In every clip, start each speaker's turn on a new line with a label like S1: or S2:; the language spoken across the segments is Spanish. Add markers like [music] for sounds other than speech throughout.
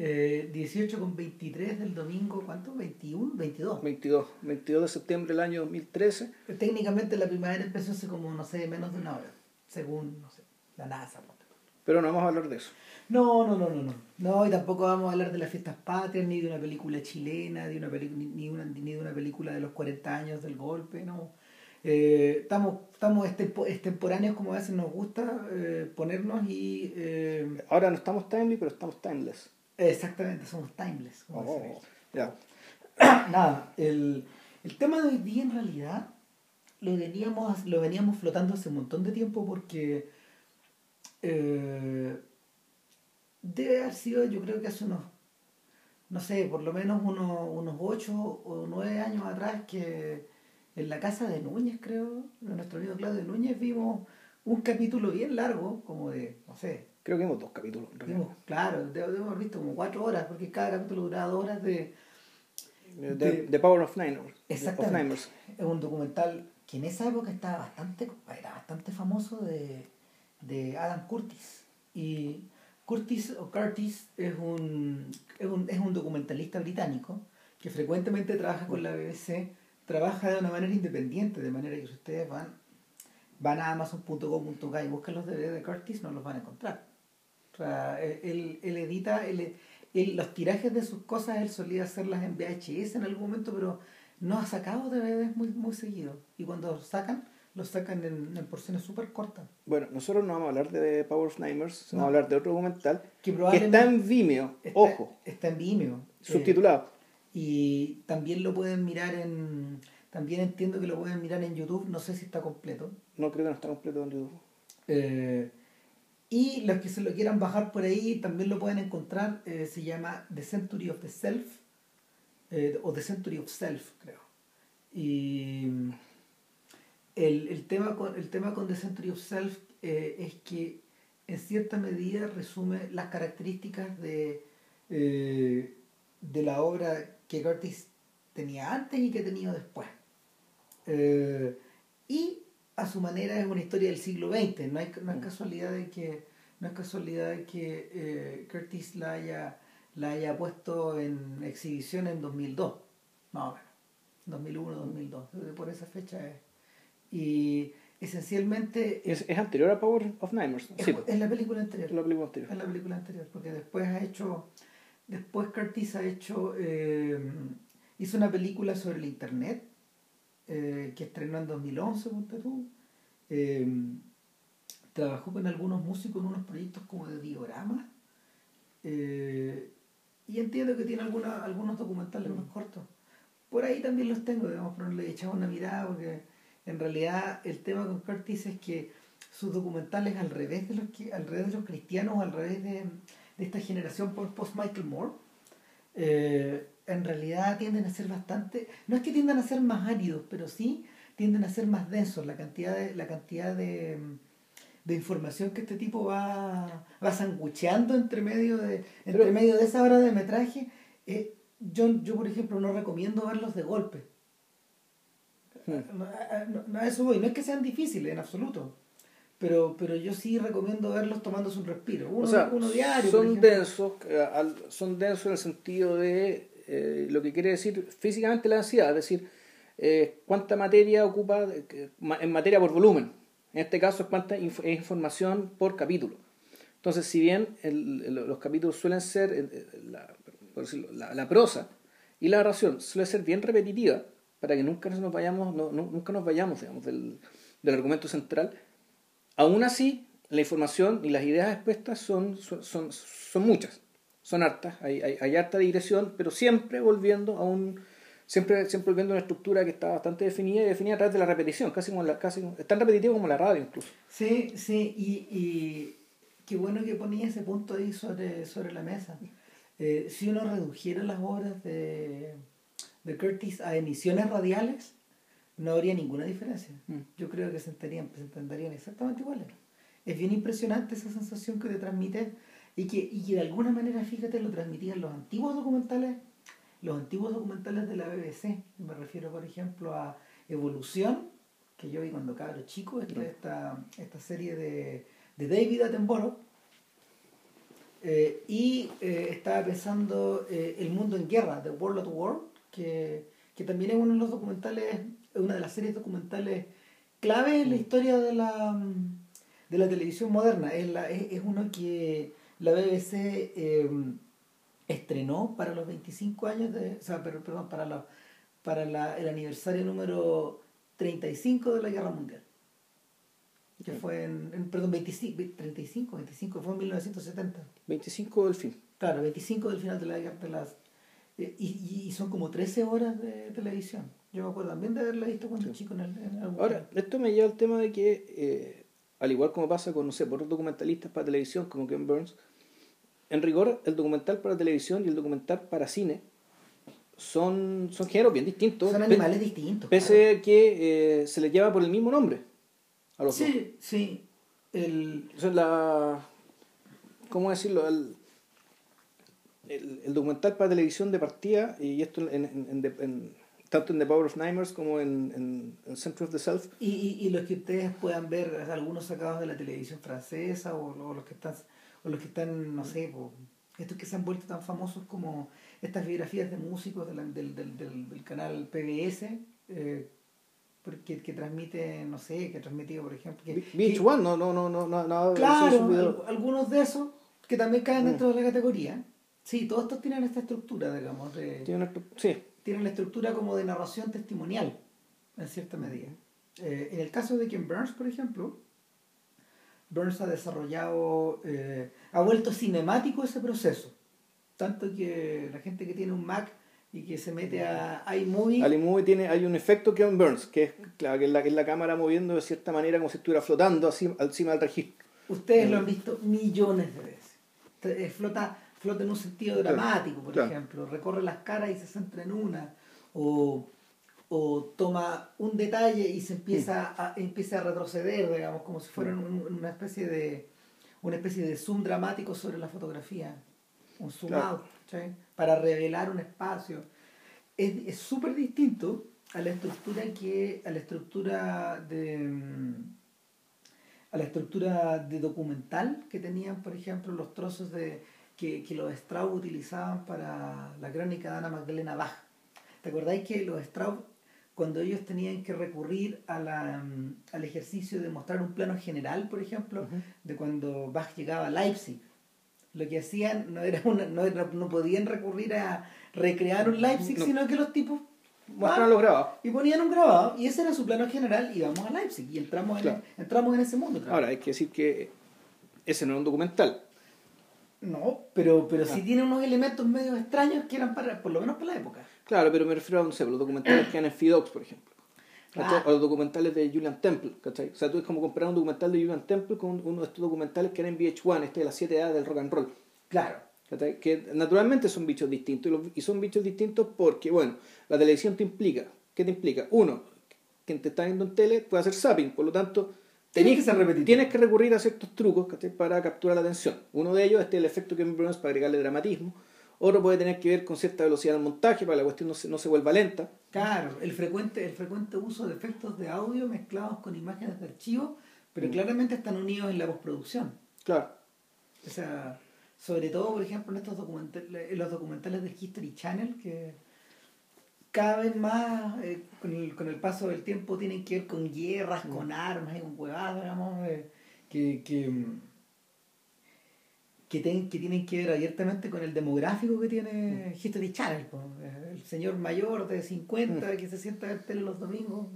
S1: Eh, 18 con 23 del domingo, ¿cuánto? 21, 22.
S2: 22, 22 de septiembre del año 2013.
S1: Técnicamente la primavera empezó hace como, no sé, menos de una hora, según, no sé, la NASA.
S2: Pero no vamos a hablar de eso.
S1: No, no, no, no, no. No, y tampoco vamos a hablar de las fiestas patrias, ni de una película chilena, de una ni, una, ni de una película de los 40 años del golpe, no. Eh, estamos estamos extemporáneos como a veces nos gusta eh, ponernos y...
S2: Eh, Ahora no estamos timely, pero estamos timeless.
S1: Exactamente, somos timeless.
S2: Oh, [clears throat]
S1: Nada, el, el, tema de hoy día en realidad lo veníamos, lo veníamos flotando hace un montón de tiempo porque debe haber sido, yo creo que hace unos, no sé, por lo menos unos, unos 8 o 9 años atrás que en la casa de Núñez, creo, de nuestro amigo Claudio Núñez, vimos un capítulo bien largo, como de, no sé.
S2: Creo que vimos dos capítulos.
S1: Vimos, claro, debemos haber visto como cuatro horas, porque cada capítulo duraba dos horas de...
S2: The, Power of Niners.
S1: Exactamente. Es un documental que en esa época estaba bastante, era bastante famoso de, de Adam Curtis. Y Curtis o Curtis es un, es un, es un documentalista británico que frecuentemente trabaja con la BBC trabaja de una manera independiente, de manera que si ustedes van, van a amazon.com.k y buscan los DVD de Curtis, no los van a encontrar. O sea, él, él edita, él, los tirajes de sus cosas, él solía hacerlas en VHS en algún momento, pero no ha sacado DVDs muy, muy seguido. Y cuando sacan, los sacan en, porciones súper cortas.
S2: Bueno, nosotros no vamos a hablar de Power of Nightmares, vamos a hablar de otro documental que, está en Vimeo, ojo.
S1: Está en Vimeo.
S2: Subtitulado.
S1: Y también lo pueden mirar en. También entiendo que lo pueden mirar en YouTube, no sé si está completo.
S2: No creo que no está completo en YouTube.
S1: Eh, y los que se lo quieran bajar por ahí también lo pueden encontrar. Eh, se llama The Century of the Self. Eh, o The Century of Self, creo. Y el, el, tema, con, el tema con The Century of Self es que en cierta medida resume las características de, de la obra que Curtis tenía antes y que tenido después. Eh, y a su manera es una historia del siglo XX, no, hay, no es mm. casualidad de que, no es casualidad de que eh, Curtis la haya, la haya puesto en exhibición en 2002, más o menos, 2001, 2002, por esa fecha es. Y esencialmente...
S2: Es, es anterior a Power of Nightmares.
S1: Es, es la película anterior.
S2: La película anterior.
S1: Es la película anterior, porque después ha hecho Después Curtis ha hecho, eh, hizo una película sobre el Internet eh, que estrenó en 2011, tú. Eh, trabajó con algunos músicos en unos proyectos como de dioramas. y entiendo que tiene alguna, algunos documentales más cortos. Por ahí también los tengo, digamos, pero le echado una mirada porque en realidad el tema con Curtis es que sus documentales al revés de los al revés de los cristianos, al revés de de esta generación post Michael Moore, eh, en realidad tienden a ser bastante, no es que tiendan a ser más áridos, pero sí tienden a ser más densos. La cantidad de, la cantidad de, información que este tipo va, va sangucheando entre medio de, entre medio de esa hora de metraje, eh, yo, yo, por ejemplo, no recomiendo verlos de golpe. Hmm. No, no, eso voy, no es que sean difíciles en absoluto pero, pero yo sí recomiendo verlos tomándose un respiro, uno, uno diario.
S2: Son densos, eh, son densos en el sentido de eh, lo que quiere decir físicamente la ansiedad, es decir, eh, cuánta materia ocupa en materia por volumen. En este caso es cuánta información por capítulo. Entonces, si bien los capítulos suelen ser, la, la, prosa y la narración suele ser bien repetitiva, para que nunca nos vayamos, nunca nos vayamos digamos, del, del argumento central, Aún así, la información y las ideas expuestas son, son, son, muchas, son hartas, hay, hay, harta digresión, pero siempre volviendo a un, siempre, siempre volviendo a una estructura que está bastante definida y definida a través de la repetición, casi como la, casi, es tan repetitivo como la radio incluso.
S1: Sí, sí, y, qué bueno que ponía ese punto ahí sobre, sobre la mesa. Eh, si uno redujera las obras de, de Curtis a emisiones radiales, no habría ninguna diferencia. Mm. Yo creo que se entenderían, se entenderían exactamente iguales. Es bien impresionante esa sensación que te transmite y que, y que de alguna manera, fíjate, lo transmitían los antiguos documentales, los antiguos documentales de la BBC. Me refiero, por ejemplo, a Evolución, que yo vi cuando cabro chico, esta, esta, esta serie de, de David Attenborough, Eh, y eh, estaba pensando eh, El Mundo en Guerra, The World at War, que, que también es uno de los documentales, una de las series documentales clave en la historia de la, de la televisión moderna. Es, la, es, es uno que la BBC eh, estrenó para los 25 años de, o sea, perdón, para, la, para la, el aniversario número 35 de la Guerra Mundial. Que fue en, en- perdón, 25, 35, 25, fue en 1970.
S2: 25 del fin.
S1: Claro, 25 del final de la guerra de las... eh, Y, y son como 13 horas de televisión. Yo me acuerdo también de haberla visto cuando chico en, el, en algún
S2: Ahora, esto me lleva al tema de que, eh, al igual como pasa con, no sé, por otros documentalistas para televisión como Ken Burns, en rigor, el documental para televisión y el documental para cine son, son géneros bien distintos.
S1: Son animales distintos.
S2: Pese a que eh, se les lleva por el mismo nombre a los dos.
S1: Sí, sí. El,
S2: Eso es la. ¿Cómo decirlo? El, el, el documental para televisión de partida, y esto en, en- en- tanto en The Power of Nightmares como en, en, en Center of the Self,
S1: y, y, y los que ustedes puedan ver, algunos sacados de la televisión francesa o, o los que están, o los que están, no sé, po, estos que se han vuelto tan famosos como estas biografías de músicos de la- del, del, del, del canal PBS, eh, porque, que transmite, no sé, que ha transmitido, por ejemplo... Que,
S2: Beach
S1: que-
S2: One, no, no, no, no, no, no
S1: Claro, algunos de esos que también caen
S2: Mm.
S1: dentro de la categoría. Sí, todos estos tienen esta estructura, digamos, de,
S2: tiene una- sí,
S1: tienen la estructura como de narración testimonial, en cierta medida. Eh, en el caso de Ken Burns, por ejemplo, Burns ha desarrollado, eh, ha vuelto cinemático ese proceso. Tanto que la gente que tiene un Mac y que se mete a iMovie,
S2: Ali Movie tiene, hay un efecto que en Burns, que es, claro, que es la, que es la cámara moviendo de cierta manera como si estuviera flotando así, encima del registro.
S1: ustedes lo han visto millones de veces. Eh, Flota, flota en un sentido dramático, por
S2: claro.
S1: ejemplo. Recorre las caras y se centra en una. O, o toma un detalle y se empieza a, empieza a retroceder, digamos, como si fuera un- una especie de una especie de zoom dramático sobre la fotografía. Un zoom
S2: Claro.
S1: out, ¿cachai? Para revelar un espacio. Es es súper distinto a la estructura que a la estructura de mm, a la estructura de documental que tenían, por ejemplo, los trozos de que, que los Straub utilizaban para la crónica de Ana Magdalena Bach. ¿Te acordáis que los Straub, cuando ellos tenían que recurrir a la, al ejercicio de mostrar un plano general, por ejemplo, de cuando Bach llegaba a Leipzig, lo que hacían no era una, no, era- no podían recurrir a recrear un Leipzig,
S2: No.
S1: sino que los tipos
S2: Muestran
S1: van
S2: los grabados.
S1: y ponían un grabado y ese era su plano general y vamos a Leipzig y entramos en,
S2: Claro.
S1: entramos en ese mundo. claro.
S2: Ahora, hay que decir que ese no era un documental.
S1: No, pero, pero
S2: Ah.
S1: sí tiene unos elementos medio extraños que eran para, por lo menos para la época.
S2: Claro, pero me refiero a, no sé, los documentales que hay en Fidox, por ejemplo.
S1: Ah.
S2: O los documentales de Julian Temple, ¿cachai? O sea, tú es como comparar un documental de Julian Temple con uno de estos documentales que eran en VH1, este de las siete edades del rock and roll.
S1: Claro.
S2: ¿cachai? Que naturalmente son bichos distintos. Y, los- y son bichos distintos porque, bueno, la televisión te implica. ¿Qué te implica? Uno, quien te está viendo en tele puede hacer zapping, por lo tanto, tenés-
S1: que ser repetitivo.
S2: tienes que recurrir a ciertos trucos ¿cachai? para capturar la atención. Uno de ellos es el efecto que Burns para agregarle dramatismo. Otro puede tener que ver con cierta velocidad del montaje para que la cuestión no se, no se vuelva lenta.
S1: Claro, el frecuente, el frecuente uso de efectos de audio mezclados con imágenes de archivo, pero
S2: Mm.
S1: claramente están unidos en la postproducción.
S2: Claro.
S1: O sea, sobre todo, por ejemplo, en estos documentales, en los documentales del History Channel, que cada vez más, eh, con, el, con el paso del tiempo, tienen que ver con guerras,
S2: Mm.
S1: con armas y con huevadas, digamos, eh, que, que, mm, que, ten- que tienen que ver abiertamente con el demográfico que tiene History Channel. po. El señor mayor de 50 que se sienta a ver tele los domingos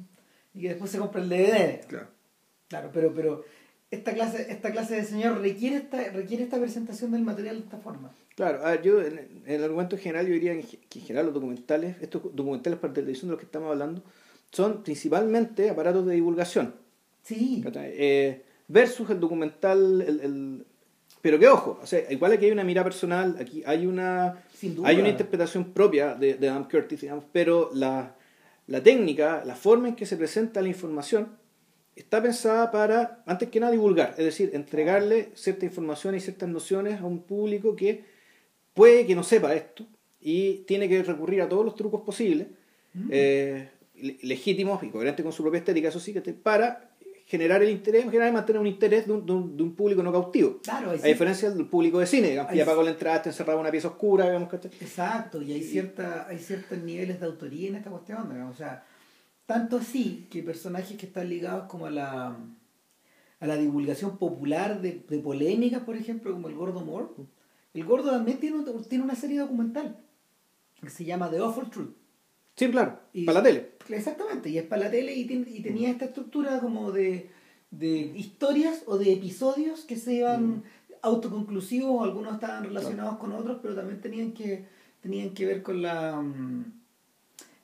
S1: y que después se compra el DVD.
S2: Claro.
S1: Claro, pero, pero esta clase, esta clase de señor requiere esta, requiere esta presentación del material de esta forma.
S2: Claro, a ver, yo en, el argumento general yo diría que en general los documentales, estos documentales para televisión de los que estamos hablando, son principalmente aparatos de divulgación.
S1: Sí.
S2: Eh, versus el documental, el, el- pero que ojo, o sea, igual aquí hay una mirada personal, aquí hay una, hay una interpretación propia de, de Adam Curtis, digamos, pero la, la técnica, la forma en que se presenta la información, está pensada para, antes que nada, divulgar, es decir, entregarle cierta información y ciertas nociones a un público que puede que no sepa esto y tiene que recurrir a todos los trucos posibles,
S1: Mm.
S2: eh, le- legítimos y coherentes con su propia estética, eso sí, que te- para generar el interés, generar y mantener un interés de un, de un, de un público no cautivo.
S1: Claro,
S2: A diferencia del público de cine, digamos, que ya pagó la entrada, está encerrado en una pieza oscura, digamos, ¿cachai?
S1: Exacto, y hay, cierta, hay ciertos niveles de autoría en esta cuestión, digamos, o sea, tanto así que personajes que están ligados como a la, a la divulgación popular de, de polémicas, por ejemplo, como el Gordo Moore, el Gordo también tiene, un- tiene una serie documental que se llama The Awful Truth.
S2: Sí, claro,
S1: Y-
S2: para la tele.
S1: Exactamente, y es para la tele y, ten- y tenía esta estructura como de, de historias o de episodios que se iban autoconclusivos, algunos estaban relacionados con otros, pero también tenían que, tenían que ver con la mm,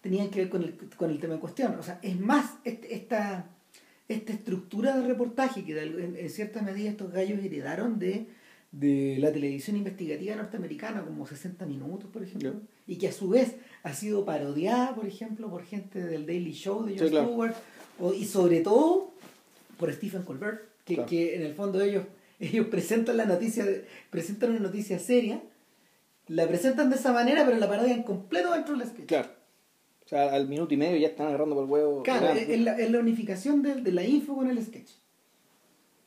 S1: tenían que ver con el, con el tema en cuestión. O sea, es más, este- esta, esta estructura de reportaje que en, en cierta medida estos gallos heredaron de, de la televisión investigativa norteamericana, como 60 minutos, por ejemplo, y que a su vez ha sido parodiada, por ejemplo, por gente del Daily Show de Jon
S2: Sí, claro.
S1: Stewart, o- y sobre todo por Stephen Colbert, que,
S2: Claro.
S1: que en el fondo ellos, [laughs] ellos presentan la noticia, presentan una noticia seria, la presentan de esa manera, pero la parodian completo dentro del sketch.
S2: Claro. O sea, al minuto y medio ya están agarrando por el huevo.
S1: Claro, es, la, la unificación de, de la info con el sketch.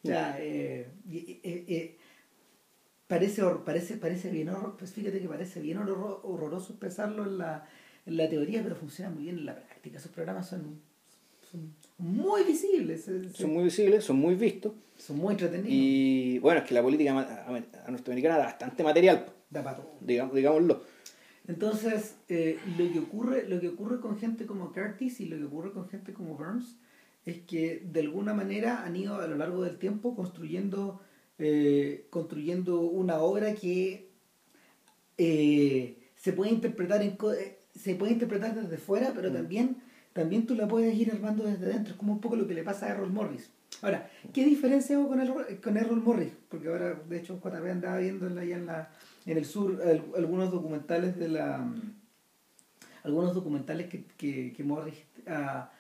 S1: O sea, eh, eh, eh, parece, parece, parece bien horror, pues fíjate que parece bien horror- horroroso expresarlo en la, en la teoría, pero funciona muy bien en la práctica. Esos programas son, son muy visibles,
S2: Son muy visibles, son muy vistos.
S1: son muy entretenidos.
S2: Y bueno, es que la política norteamericana da bastante material,
S1: Da pa' todo.
S2: digamos, digámoslo.
S1: Entonces, eh, lo, que ocurre, lo que ocurre con gente como Curtis y lo que ocurre con gente como Burns es que de alguna manera han ido a lo largo del tiempo construyendo, eh, construyendo una obra que eh, se puede interpretar en eh, se puede interpretar desde fuera, pero también, también tú la puedes ir armando desde dentro. Es como un poco lo que le pasa a Errol Morris. Ahora, ¿qué diferencia hago con Errol, con Errol Morris? Porque ahora, de hecho, JP andaba viendo en la- en, la, en el sur al- algunos documentales de la algunos documentales que, que, que Morris ah,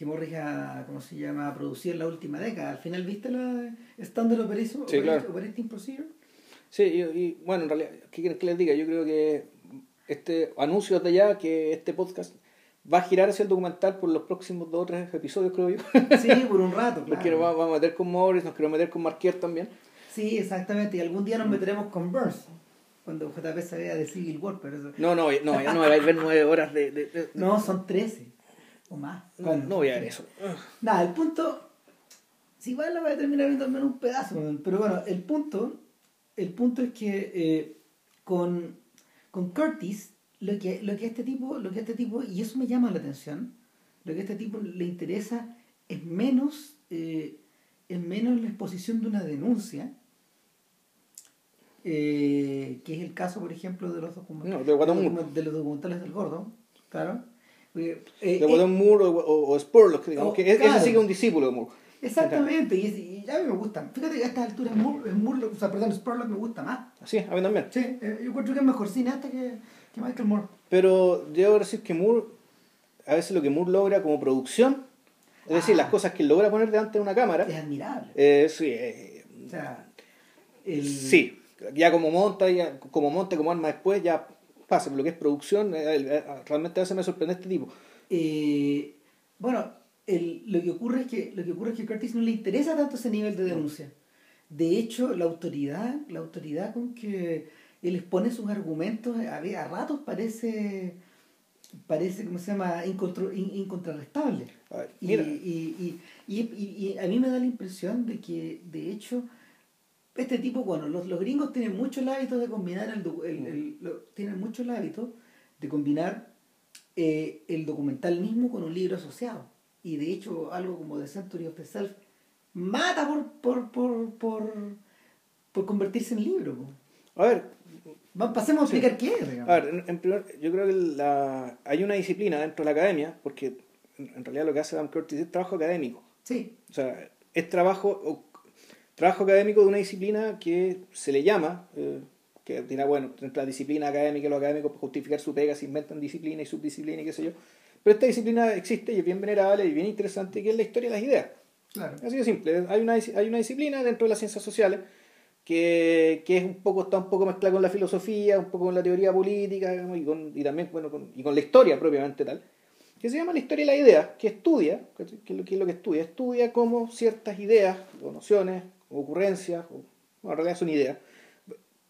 S1: que Morris ha, ¿cómo se llama? producido en la última década. Al final, ¿viste la Standard Operation,
S2: Sí, claro.
S1: Operating Procedure?
S2: Sí, y, y, bueno, en realidad, ¿qué quieren que les diga? Yo creo que este anuncio de ya que este podcast va a girar hacia el documental por los próximos dos o tres episodios, creo yo.
S1: Sí, por un rato,
S2: Porque [laughs] nos
S1: claro.
S2: vamos a meter con Morris, nos queremos meter con Marquier también.
S1: Sí, exactamente. Y algún día
S2: Mm.
S1: nos meteremos con Burns, cuando JP se vea de Civil War, pero eso...
S2: No, no, no, ya no vais a ver nueve horas de... de- de-
S1: No, son 13 o más.
S2: no,
S1: Bueno,
S2: no voy a ver eso. [laughs]
S1: Nada, el punto. Si igual la voy a terminar viendo al menos un pedazo, weón. pero bueno, el punto. El punto es que eh, con, con Curtis, lo que, lo que a este tipo, lo que este tipo, y eso me llama la atención, lo que a este tipo le interesa es menos, eh, es menos la exposición de una denuncia, eh, que es el caso, por ejemplo, de los, document-
S2: No, de Guatón
S1: los
S2: Moore.
S1: document- de los documentales del gordo, claro. Eh,
S2: De
S1: eh,
S2: Moore o, o, o Spurlock, digamos
S1: Oh,
S2: que ese
S1: claro.
S2: sí que es un discípulo de Moore.
S1: Exactamente, y, es- y a mí me gustan. Fíjate que a estas alturas Moore, Moore, o sea, perdón, Spurlock me gusta más.
S2: Sí, a mí también.
S1: Sí, eh, yo encuentro que es mejor cineasta que, que Michael Moore.
S2: Pero debo decir que Moore, a veces lo que Moore logra como producción, es decir,
S1: Ah.
S2: las cosas que logra poner delante de una cámara,
S1: Es admirable.
S2: eh, sí, eh,
S1: O sea, el,
S2: sí, ya como monta, ya, como monta, como arma después, ya pasa, pero lo que es producción, eh, eh, realmente a veces me sorprende este tipo.
S1: eh, bueno, el- lo, que ocurre es que, lo que ocurre es que a Curtis no le interesa tanto ese nivel de denuncia. De hecho, la autoridad, la autoridad con que él expone sus argumentos a, a ratos parece, parece, ¿cómo se llama?, incontro- in- incontrarrestable. Y, y, y- y a mí me da la impresión de que, de hecho, este tipo, bueno, los, los gringos tienen mucho el hábito de combinar el, el- el- lo- tienen mucho el hábito de combinar eh, el documental mismo con un libro asociado. Y de hecho, algo como The Century of the Self mata por, por, por, por, por convertirse en libro. po.
S2: a ver,
S1: Va- Pasemos a explicar qué es. digamos.
S2: A ver, en, en primer, yo creo que la, hay una disciplina dentro de la academia, porque en, en realidad lo que hace Adam Curtis es trabajo académico.
S1: Sí,
S2: O sea, es trabajo, trabajo académico de una disciplina que se le llama, eh, que dirá, bueno, dentro de la disciplina académica, los académicos para justificar su pega se inventan disciplina y subdisciplina y qué sé yo. Pero esta disciplina existe y es bien venerable y bien interesante, que es la historia de las ideas.
S1: claro.
S2: Así de simple. Hay una, hay una disciplina dentro de las ciencias sociales que, que es un poco, está un poco mezclada con la filosofía, un poco con la teoría política digamos, y, con, y también bueno, con, y con la historia propiamente tal, que se llama La historia y la idea, que estudia, que es lo que, es lo que estudia, estudia cómo ciertas ideas o nociones ocurrencias, o, en realidad son ideas,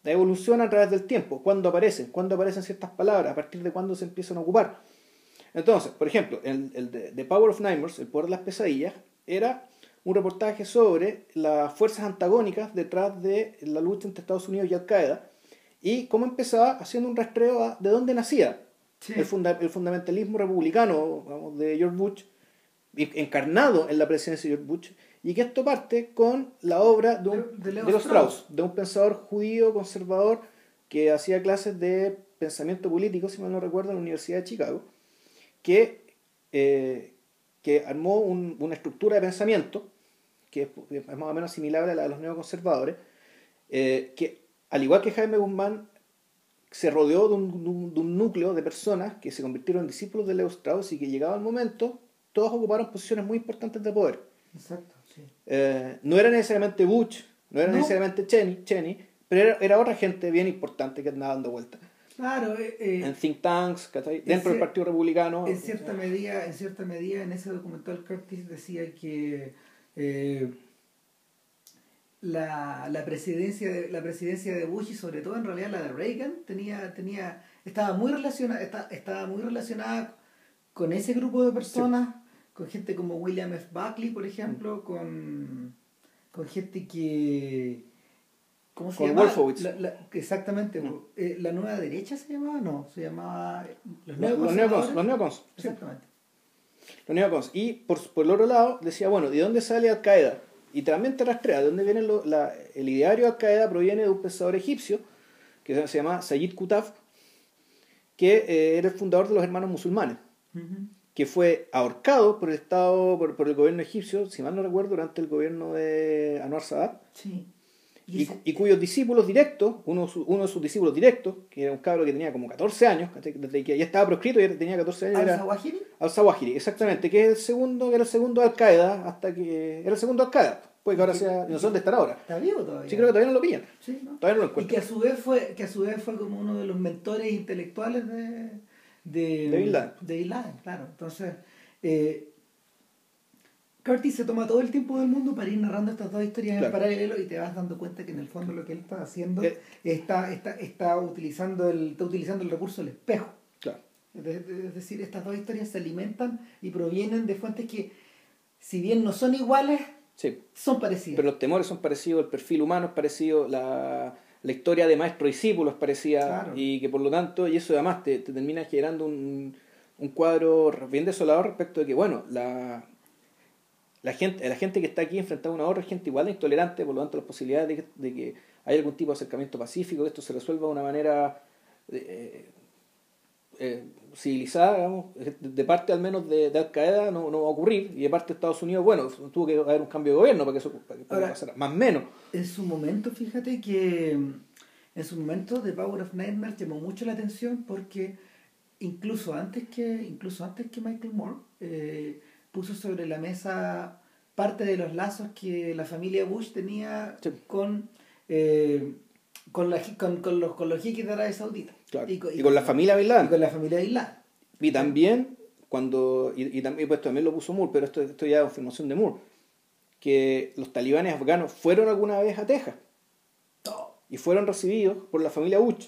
S2: evolucionan a través del tiempo, cuándo aparecen, cuándo aparecen ciertas palabras, a partir de cuándo se empiezan a ocupar. Entonces, por ejemplo, el, el de The Power of Nightmares, El poder de las pesadillas, era un reportaje sobre las fuerzas antagónicas detrás de la lucha entre Estados Unidos y Al Qaeda y cómo empezaba haciendo un rastreo de dónde nacía el, fundamentalismo republicano de George Bush, encarnado en la presidencia de George Bush, y que esto parte con la obra de, un, de, los Strauss, de un pensador judío conservador que hacía clases de pensamiento político, si mal no recuerdo, en la Universidad de Chicago, que, eh, que armó una estructura de pensamiento que es, más o menos similar a la de los neoconservadores, eh, que al igual que Jaime Guzmán se rodeó de un, de un, núcleo de personas que se convirtieron en discípulos de Leo Strauss y que llegado el momento, todos ocuparon posiciones muy importantes de poder. Exacto, sí. Eh, no era necesariamente Bush, no era necesariamente Cheney, Cheney pero era, otra gente bien importante que andaba dando vueltas. Claro, eh, eh, en think tanks, dentro del Partido Republicano.
S1: En cierta, medida, en cierta medida, en ese documental Curtis decía que la, la, presidencia de, la presidencia de Bush y sobre todo en realidad la de Reagan tenía, tenía, estaba muy relacionada, estaba muy relacionada con ese grupo de personas, con gente como William F. Buckley, por ejemplo, con, con gente que ¿cómo se con llama? Wolfowitz. exactamente, eh, la nueva derecha se llamaba, no, se llamaba los neocons.
S2: Los neocons, exactamente. Los neocons. Y por, por el otro lado decía, bueno, ¿de dónde sale Al Qaeda? Y también te rastrea de dónde viene la, el ideario de Al-Qaeda proviene de un pensador egipcio que se llama Sayyid Qutb, que eh, era el fundador de los hermanos musulmanes, que fue ahorcado por el Estado, por, por, el gobierno egipcio, si mal no recuerdo, durante el gobierno de Anwar Sadat. Sí. Y, cuyos discípulos directos, uno, uno de sus discípulos directos, que era un cabro que tenía como 14 años, desde que ya estaba proscrito, y tenía 14 años. ¿Al-Zawahiri? Al-Zawahiri, exactamente, que es el segundo, que era el segundo Al-Qaeda, hasta que era el segundo Al-Qaeda. Puede que ahora sea, no sé dónde estar ahora.
S1: Está vivo todavía.
S2: Sí, creo que todavía no lo pillan. Sí, ¿no? Todavía
S1: no lo encuentran. Y que a su vez fue, que a su vez fue como uno de los mentores intelectuales de, de, de Bin Laden. De claro. Entonces, eh, Curtis se toma todo el tiempo del mundo para ir narrando estas dos historias en paralelo y te vas dando cuenta que en el fondo lo que él está haciendo eh. está, está, está, utilizando el, está utilizando el recurso del espejo. Claro. Es, decir, estas dos historias se alimentan y provienen de fuentes que, si bien no son iguales, son parecidas.
S2: Pero los temores son parecidos, el perfil humano es parecido, la, la historia de maestro discípulo es parecida y que por lo tanto, y eso además te, te termina generando un, un cuadro bien desolador respecto de que, bueno, la la gente, la gente que está aquí enfrentada a una otra es gente igual de intolerante, por lo tanto las posibilidades de que, haya algún tipo de acercamiento pacífico, que esto se resuelva de una manera eh, eh, civilizada, digamos, de parte al menos de, Al Qaeda no, no, va a ocurrir, y de parte de Estados Unidos, bueno, tuvo que haber un cambio de gobierno para que eso pasara, más o menos.
S1: En su momento, fíjate que en su momento The Power of Nightmares llamó mucho la atención porque incluso antes que, incluso antes que Michael Moore, eh, puso sobre la mesa parte de los lazos que la familia Bush tenía con, eh, con, la, con, con, los, con los de Arabia Saudita.
S2: Y, con, la familia Bin Laden.
S1: Y con la familia Bin Laden.
S2: Y también, cuando, y, también, pues, también lo puso Moore, pero esto, esto ya es confirmación de Moore, que los talibanes afganos fueron alguna vez a Texas. Y fueron recibidos por la familia Bush.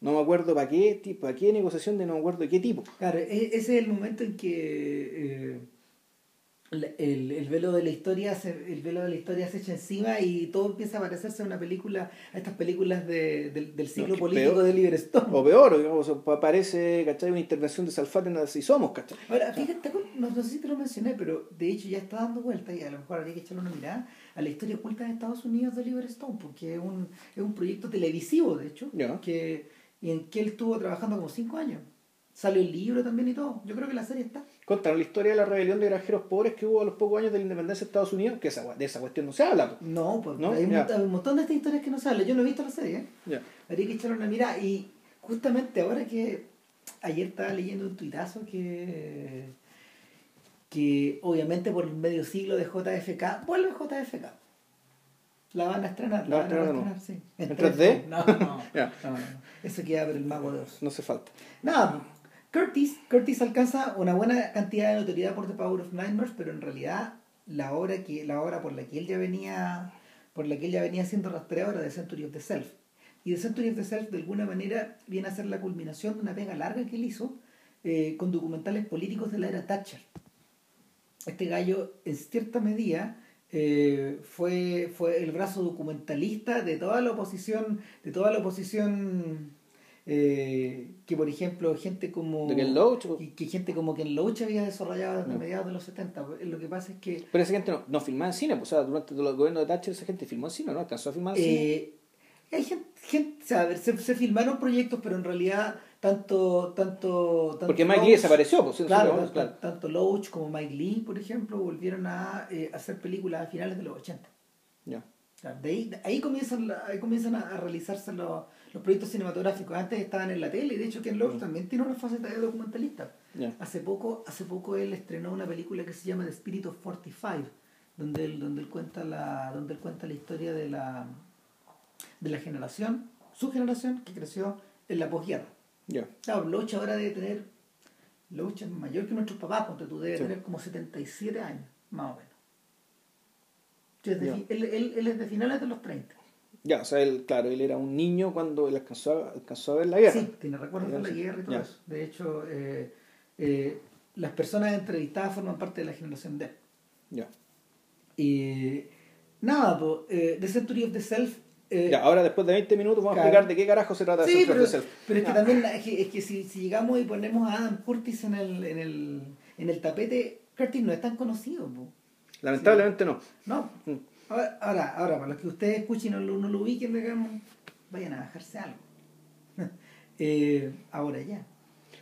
S2: No me acuerdo para qué tipo, para qué negociación de no me acuerdo de qué tipo.
S1: Claro, e-, ese es el momento en que eh, el, el, velo de la historia se, el velo de la historia se echa encima y todo empieza a parecerse a una película, a estas películas de, del siglo político de Liberstone.
S2: O peor, digamos, aparece, ¿cachai? Una intervención de Salfate en Así Somos, ¿cachai?
S1: Ahora, fíjate, no, sé si te lo mencioné, pero de hecho ya está dando vuelta y a lo mejor habría que echarle una mirada a la historia oculta de Estados Unidos de Liberstone, porque es un, es un proyecto televisivo, de hecho, que y en que él estuvo trabajando como cinco años. Salió el libro también y todo. Yo creo que la serie está.
S2: Contaron la historia de la rebelión de granjeros pobres que hubo a los pocos años de la independencia de Estados Unidos, que esa, de esa cuestión no se habla.
S1: No, pues ¿No? Hay, un montón, de estas historias que no se hablan. Yo no he visto la serie. ¿eh? Habría que echarle una mirada. Y justamente ahora que ayer estaba leyendo un tuitazo que, que obviamente por el medio siglo de JFK, vuelve JFK. La van a estrenar. La, van a estrenar, sí. ¿En 3D? [laughs] No, no, no, Eso queda por el mago de Oz.
S2: No hace falta.
S1: No, Curtis, Curtis alcanza una buena cantidad de notoriedad por The Power of Nightmares, pero en realidad la obra que la obra por la que él ya venía por la que él ya venía siendo rastreado era The Century of the Self. Y The Century of the Self de alguna manera viene a ser la culminación de una pega larga que él hizo eh, con documentales políticos de la era Thatcher. Este gallo en cierta medida eh, fue, fue el brazo documentalista de toda la oposición, de toda la oposición eh, que por ejemplo gente como
S2: ¿De Ken Loach? o-
S1: que, que gente como Ken Loach había desarrollado desde mediados de los 70 lo que pasa es que
S2: Pero esa gente no, no filmaba en cine, pues, o sea, durante los gobiernos de Thatcher esa gente filmó en cine, ¿no? Alcanzó a filmar en cine.
S1: eh, hay gente, gente o sea, a ver, se, se filmaron proyectos pero en realidad tanto tanto, tanto
S2: Porque Mike Lee desapareció, pues,
S1: claro, tanto,
S2: claro.
S1: tanto Loach como Mike Lee por ejemplo volvieron a eh, hacer películas a finales de los 80
S2: Ya.
S1: Claro, de ahí, de ahí comienzan, ahí comienzan a, a realizarse los, los proyectos cinematográficos. Antes estaban en la tele y de hecho Ken Loach también tiene una faceta de documentalista. Hace poco, hace poco él estrenó una película que se llama The Spirit of 45, donde él, donde él cuenta la, donde él cuenta la historia de la de la generación, su generación que creció en la posguerra.
S2: Ya.
S1: Claro, Loach ahora debe tener, Loach es mayor que nuestros papás, porque tú debes
S2: Sí.
S1: tener como 77 años, más o menos. Sí, es de
S2: Ya.
S1: fi- él, él- él es de finales de los 30.
S2: Ya, o sea, él, claro, él era un niño cuando él alcanzó, a- alcanzó a ver la guerra.
S1: Sí, tiene recuerdos de la
S2: sí.
S1: guerra y todo
S2: Ya.
S1: eso. De hecho, eh, eh, las personas entrevistadas forman parte de la generación D.
S2: Ya.
S1: Y nada, pues, eh, The Century of the Self. eh,
S2: Ya, ahora después de 20 minutos vamos
S1: Claro.
S2: a explicar de qué carajo se trata
S1: sí,
S2: Century
S1: pero,
S2: of the Self.
S1: pero es que también es que, es que si, si llegamos y ponemos a Adam Curtis en el, en el, en el tapete, Curtis no es tan conocido. po.
S2: Lamentablemente no.
S1: No. Ahora, ahora, ahora, para los que ustedes escuchen y no lo, no lo ubiquen, digamos, vayan a bajarse algo. [laughs] Eh, ahora ya.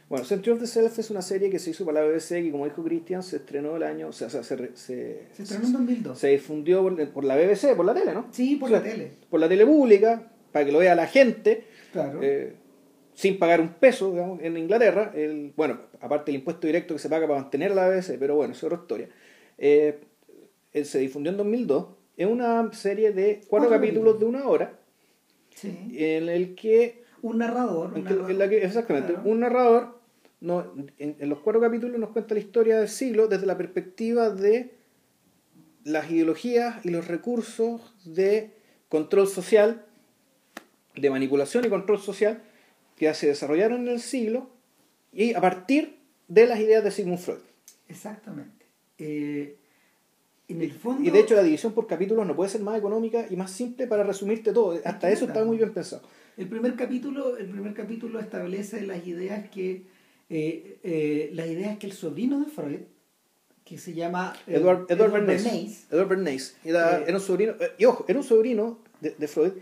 S2: Bueno, Century of the Self es una serie que se hizo para la BBC que, como dijo Christian, se estrenó el año, o sea, se, se, se,
S1: Se estrenó en 2002.
S2: se difundió por, por la BBC, por la tele, ¿no?
S1: Sí, por la tele.
S2: Por la tele pública, para que lo vea la gente,
S1: Claro.
S2: eh, sin pagar un peso, digamos, en Inglaterra. El, bueno, aparte del impuesto directo que se paga para mantener la BBC, pero bueno, eso es otra historia. Eh, él se difundió en 2002. Es una serie de cuatro, capítulos, de una hora,
S1: sí.
S2: en el que
S1: Un narrador.
S2: En
S1: un
S2: que-
S1: narrador.
S2: en la que- exactamente.
S1: Claro.
S2: Un narrador no, en, en los cuatro capítulos nos cuenta la historia del siglo desde la perspectiva de las ideologías y los recursos de control social, de manipulación y control social que se desarrollaron en el siglo y a partir de las ideas de Sigmund Freud.
S1: Exactamente. Eh, en el fondo.
S2: Y de hecho la división por capítulos no puede ser más económica y más simple para resumirte todo. Hasta eso está muy bien pensado.
S1: El primer capítulo, el primer capítulo establece las ideas que eh, eh, las ideas que el sobrino de Freud, que se llama eh,
S2: Edward, Edward, Bernays.
S1: Bernays,
S2: Edward Bernays. Era,
S1: Eh,
S2: era un sobrino, y ojo, era un sobrino de, de Freud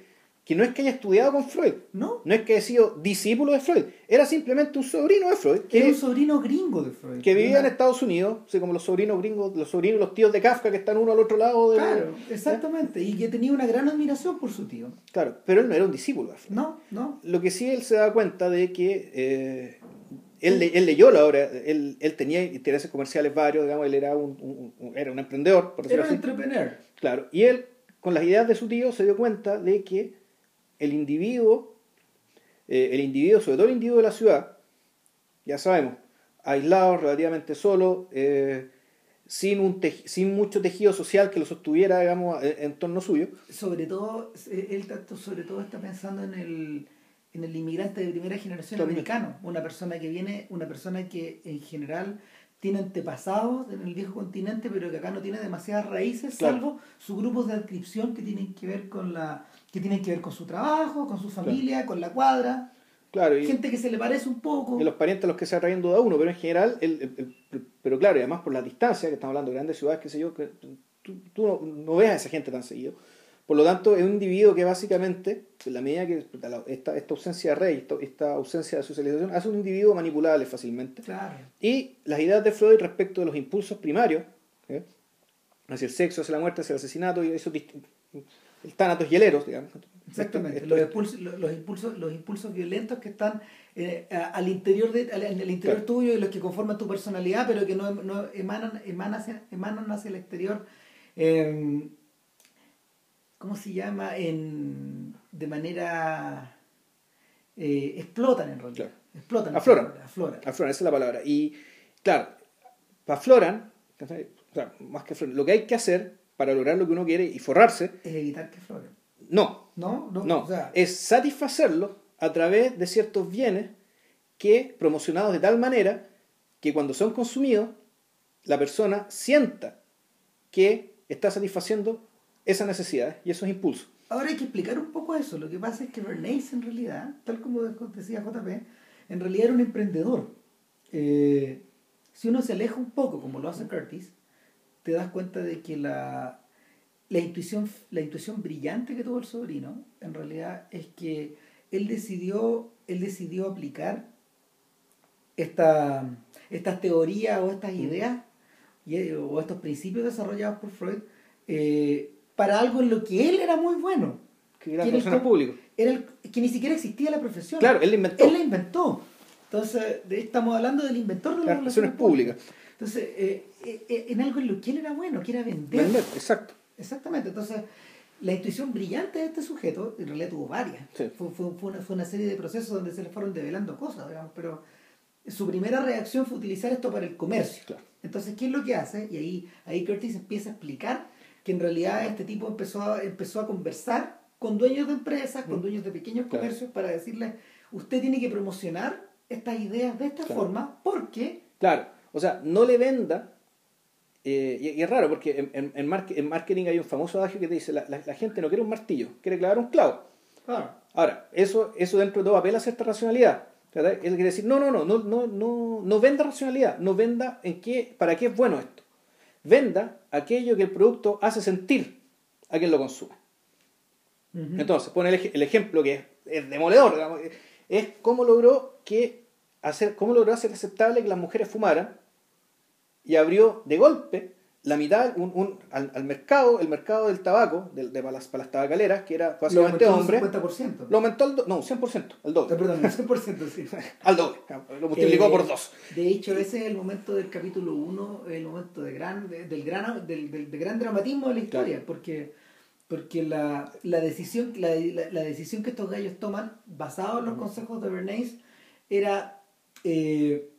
S2: que no es que haya estudiado con Freud,
S1: ¿no?
S2: no es que haya sido discípulo de Freud, era simplemente un sobrino de Freud que,
S1: Era un sobrino gringo de Freud.
S2: que vivía en Estados Unidos, así como los sobrinos gringos, los sobrinos, los tíos de Kafka que están uno al otro lado de
S1: Claro, exactamente. Y que tenía una gran admiración por su tío.
S2: Claro, pero él no era un discípulo de Freud.
S1: No, no.
S2: Lo que sí él se da cuenta de que eh, él, le- él leyó la obra, él, él tenía intereses comerciales varios, digamos, él era un, un- un- era un emprendedor, por decirlo
S1: Era un entrepreneur.
S2: Claro, y él, con las ideas de su tío, se dio cuenta de que el individuo, eh, el individuo, sobre todo el individuo de la ciudad, ya sabemos, aislado, relativamente solo, eh, sin, un sin mucho tejido social que lo sostuviera, digamos, en, en torno suyo.
S1: Sobre todo, eh, él sobre todo está pensando en el, en el inmigrante de primera generación americano. Una persona que viene, una persona que en general tiene antepasados en el viejo continente, pero que acá no tiene demasiadas raíces,
S2: Claro.
S1: salvo sus grupos de adscripción que tienen que ver con la, que tienen que ver con su trabajo, con su familia, con la cuadra,
S2: Claro, y,
S1: gente que se le parece un poco.
S2: y los parientes a los que se atraen duda uno, pero en general, el, el- el- pero claro, y además por la distancia, que estamos hablando de grandes ciudades, qué sé yo, que tú, tú no, no ves a esa gente tan seguido. Por lo tanto, es un individuo que básicamente, en la medida que esta, esta ausencia de rey, esta, ausencia de socialización, hace un individuo manipulable fácilmente.
S1: Claro.
S2: Y las ideas de Freud respecto de los impulsos primarios, ¿eh? hacia el sexo, hacia la muerte, hacia el asesinato, y dist- el tánatos hieleros, digamos.
S1: Exactamente,
S2: Esto-
S1: los, impulsos, los, impulsos, los impulsos violentos que están eh, al interior de, al, en el interior
S2: Claro.
S1: tuyo y los que conforman tu personalidad, pero que no, no emanan, emanan, hacia, emanan hacia el exterior. eh, ¿Cómo se llama? En, de manera eh, explotan en realidad. Explotan.
S2: Afloran.
S1: Afloran.
S2: Afloran, esa es la palabra. Y claro, afloran, claro, más que afloran, lo que hay que hacer para lograr lo que uno quiere y forrarse.
S1: Es evitar que afloren.
S2: No.
S1: No, no.
S2: no. es satisfacerlo a través de ciertos bienes que, promocionados de tal manera que cuando son consumidos, la persona sienta que está satisfaciendo esas necesidades y esos impulsos.
S1: Ahora hay que explicar un poco eso. Lo que pasa es que Bernays en realidad, tal como decía JP, en realidad era un emprendedor. Eh, si uno se aleja un poco, como lo hace Curtis, te das cuenta de que la, la, intuición, la intuición brillante que tuvo el sobrino, en realidad es que él decidió, él decidió aplicar esta, estas teorías o estas ideas o estos principios desarrollados por Freud eh, para algo en lo que él era muy bueno.
S2: Que era el público.
S1: Era que ni siquiera existía la profesión.
S2: Claro, él la inventó.
S1: Él la inventó. Entonces, estamos hablando del inventor de
S2: las relaciones públicas.
S1: Entonces, eh, eh, en algo en lo que él era bueno, que era vender.
S2: Vender, exacto.
S1: Exactamente. Entonces, la intuición brillante de este sujeto, en realidad tuvo varias. Fue, fue, una, fue, una, serie de procesos donde se le fueron develando cosas, digamos, pero su primera reacción fue utilizar esto para el comercio.
S2: Claro.
S1: Entonces, ¿qué es lo que hace? Y ahí, ahí Curtis empieza a explicar que en realidad este tipo empezó a, empezó a conversar con dueños de empresas, con mm. dueños de pequeños comercios, para decirles, usted tiene que promocionar estas ideas de esta forma porque...
S2: Claro, o sea, no le venda... Eh, y, es raro porque en, en, marketing hay un famoso adagio que te dice, la, la, gente no quiere un martillo, quiere clavar un clavo. Ahora, eso, eso dentro de todo apela a cierta racionalidad. Él quiere decir, no, no, no, no, no, no, no venda racionalidad, no venda en qué, para qué es bueno esto. Venda aquello que el producto hace sentir a quien lo consume. Entonces, pone el, ejemplo que es, demoledor, es cómo logró que hacer, cómo logró hacer aceptable que las mujeres fumaran y abrió de golpe la mitad un, un, al, mercado, el mercado del tabaco, de, para, las, para las tabacaleras, que era básicamente hombre.
S1: Lo aumentó 50%.
S2: Lo aumentó al no, 100%, al doble.
S1: Eh, perdón, 100%, sí. [laughs]
S2: al doble, lo multiplicó por dos.
S1: De hecho, ese es el momento del capítulo 1, el momento de gran, del, gran, del, del, gran dramatismo de la historia, porque, porque la, la, decisión, la, la, decisión que estos gallos toman, basado en los consejos de Bernays, era, eh,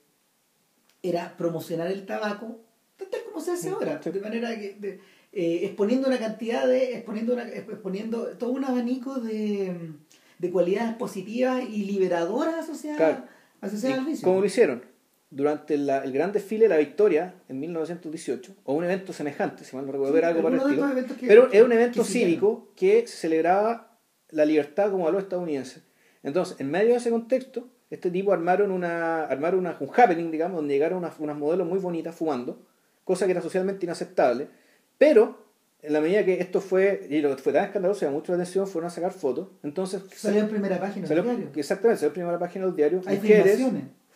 S1: era promocionar el tabaco tal como se hace ahora, de manera que eh, exponiendo una cantidad de, exponiendo, una, exponiendo todo un abanico de, de cualidades positivas y liberadoras asociadas, al vicio.
S2: ¿Cómo lo hicieron? Durante la, el gran desfile de la Victoria en 1918, o un evento semejante, si mal no recuerdo, era algo parecido, pero era un evento cívico que celebraba la libertad como valor estadounidense. Entonces, en medio de ese contexto, este tipo armaron una armaron una, un happening, digamos, donde llegaron unas, unas modelos muy bonitas fumando, cosa que era socialmente inaceptable, pero en la medida que esto fue, y lo fue tan escandaloso, y a mucha atención, fueron a sacar fotos, entonces...
S1: Salió en primera página del diario.
S2: Exactamente, salió en primera página del diario.
S1: Hay mujeres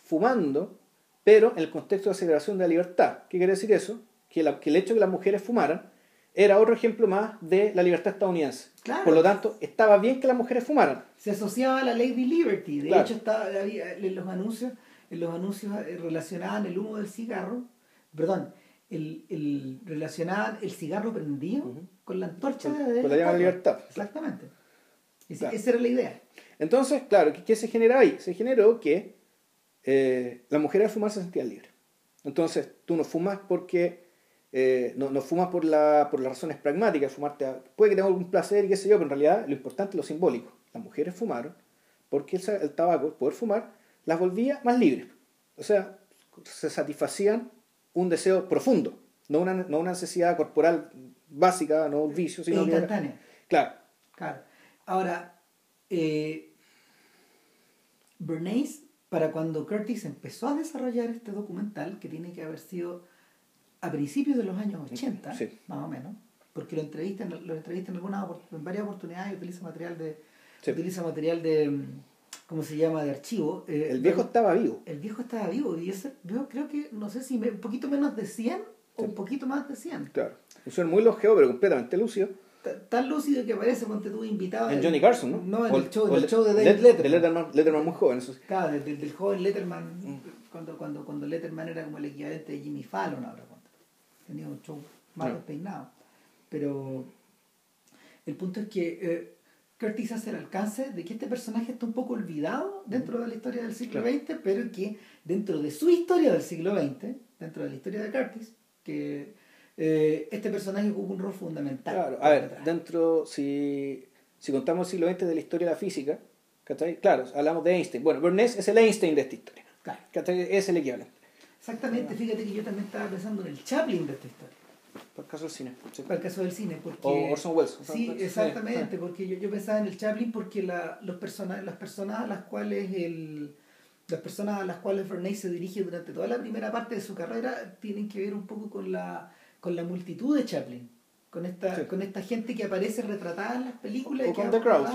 S2: fumando, pero en el contexto de celebración de la libertad. ¿Qué quiere decir eso? Que, que el hecho de que las mujeres fumaran era otro ejemplo más de la libertad estadounidense. Por lo tanto, estaba bien que las mujeres fumaran.
S1: Se asociaba a la Lady Liberty. De hecho, estaba, en los anuncios, en los anuncios eh, relacionaban el humo del cigarro, perdón, el, el, relacionaban el cigarro prendido con la antorcha
S2: de, con la libertad.
S1: Exactamente. Esa era la idea.
S2: Entonces, claro, ¿qué, se generó ahí? Se generó que eh, la mujer al fumar se sentía libre. Entonces, tú no fumas porque eh, no, no, fumas por, la, por las razones pragmáticas, fumarte puede que tenga algún placer y qué sé yo, pero en realidad lo importante es lo simbólico. Las mujeres fumaron porque el, el tabaco, poder fumar, las volvía más libres. O sea, se satisfacían un deseo profundo, no una, no una necesidad corporal básica, no un vicio, sino
S1: instantánea.
S2: Claro.
S1: Claro. Ahora, eh, Bernays, para cuando Curtis empezó a desarrollar este documental, que tiene que haber sido a principios de los años 80, más o menos, porque lo entrevistan, lo entrevistan en, algunas, en varias oportunidades y utiliza material de, utiliza material de ¿cómo se llama?, de archivo.
S2: Eh, el viejo estaba vivo.
S1: El viejo estaba vivo y ese, yo creo que, no sé si un poquito menos de 100 o un poquito más de 100.
S2: Claro. Un ser muy lógico, pero completamente lúcido.
S1: Tan lúcido que parece cuando tú invitado.
S2: En Johnny Carson, ¿no?
S1: No, en el, show, el show de David Letterman.
S2: De Letterman, Letterman muy joven, eso sí.
S1: Claro, del, del joven Letterman, mm. cuando, cuando, cuando Letterman era como el equivalente de Jimmy Fallon ahora. Tenía un show más despeinado. Pero el punto es que... Eh, Curtis hace el alcance de que este personaje está un poco olvidado dentro de la historia del siglo XX, pero que dentro de su historia del siglo XX, dentro de la historia de Curtis, que eh, este personaje ocupa un rol fundamental.
S2: Claro, a ver, dentro, si, si contamos el siglo XX de la historia de la física, Claro, hablamos de Einstein. Bueno, Bernays es el Einstein de esta historia. Claro. Es el equivalente.
S1: Exactamente, fíjate que yo también estaba pensando en el Chaplin de esta historia.
S2: Para el caso del cine.
S1: Para el caso del cine. Porque,
S2: o Orson Welles.
S1: Sí, exactamente, porque yo, yo, pensaba en el Chaplin porque la, los persona, las personas a las cuales el las personas a las cuales Bernays se dirige durante toda la primera parte de su carrera tienen que ver un poco con la, con la multitud de Chaplin, con esta, con esta gente que aparece retratada en las películas.
S2: O con The Crowd.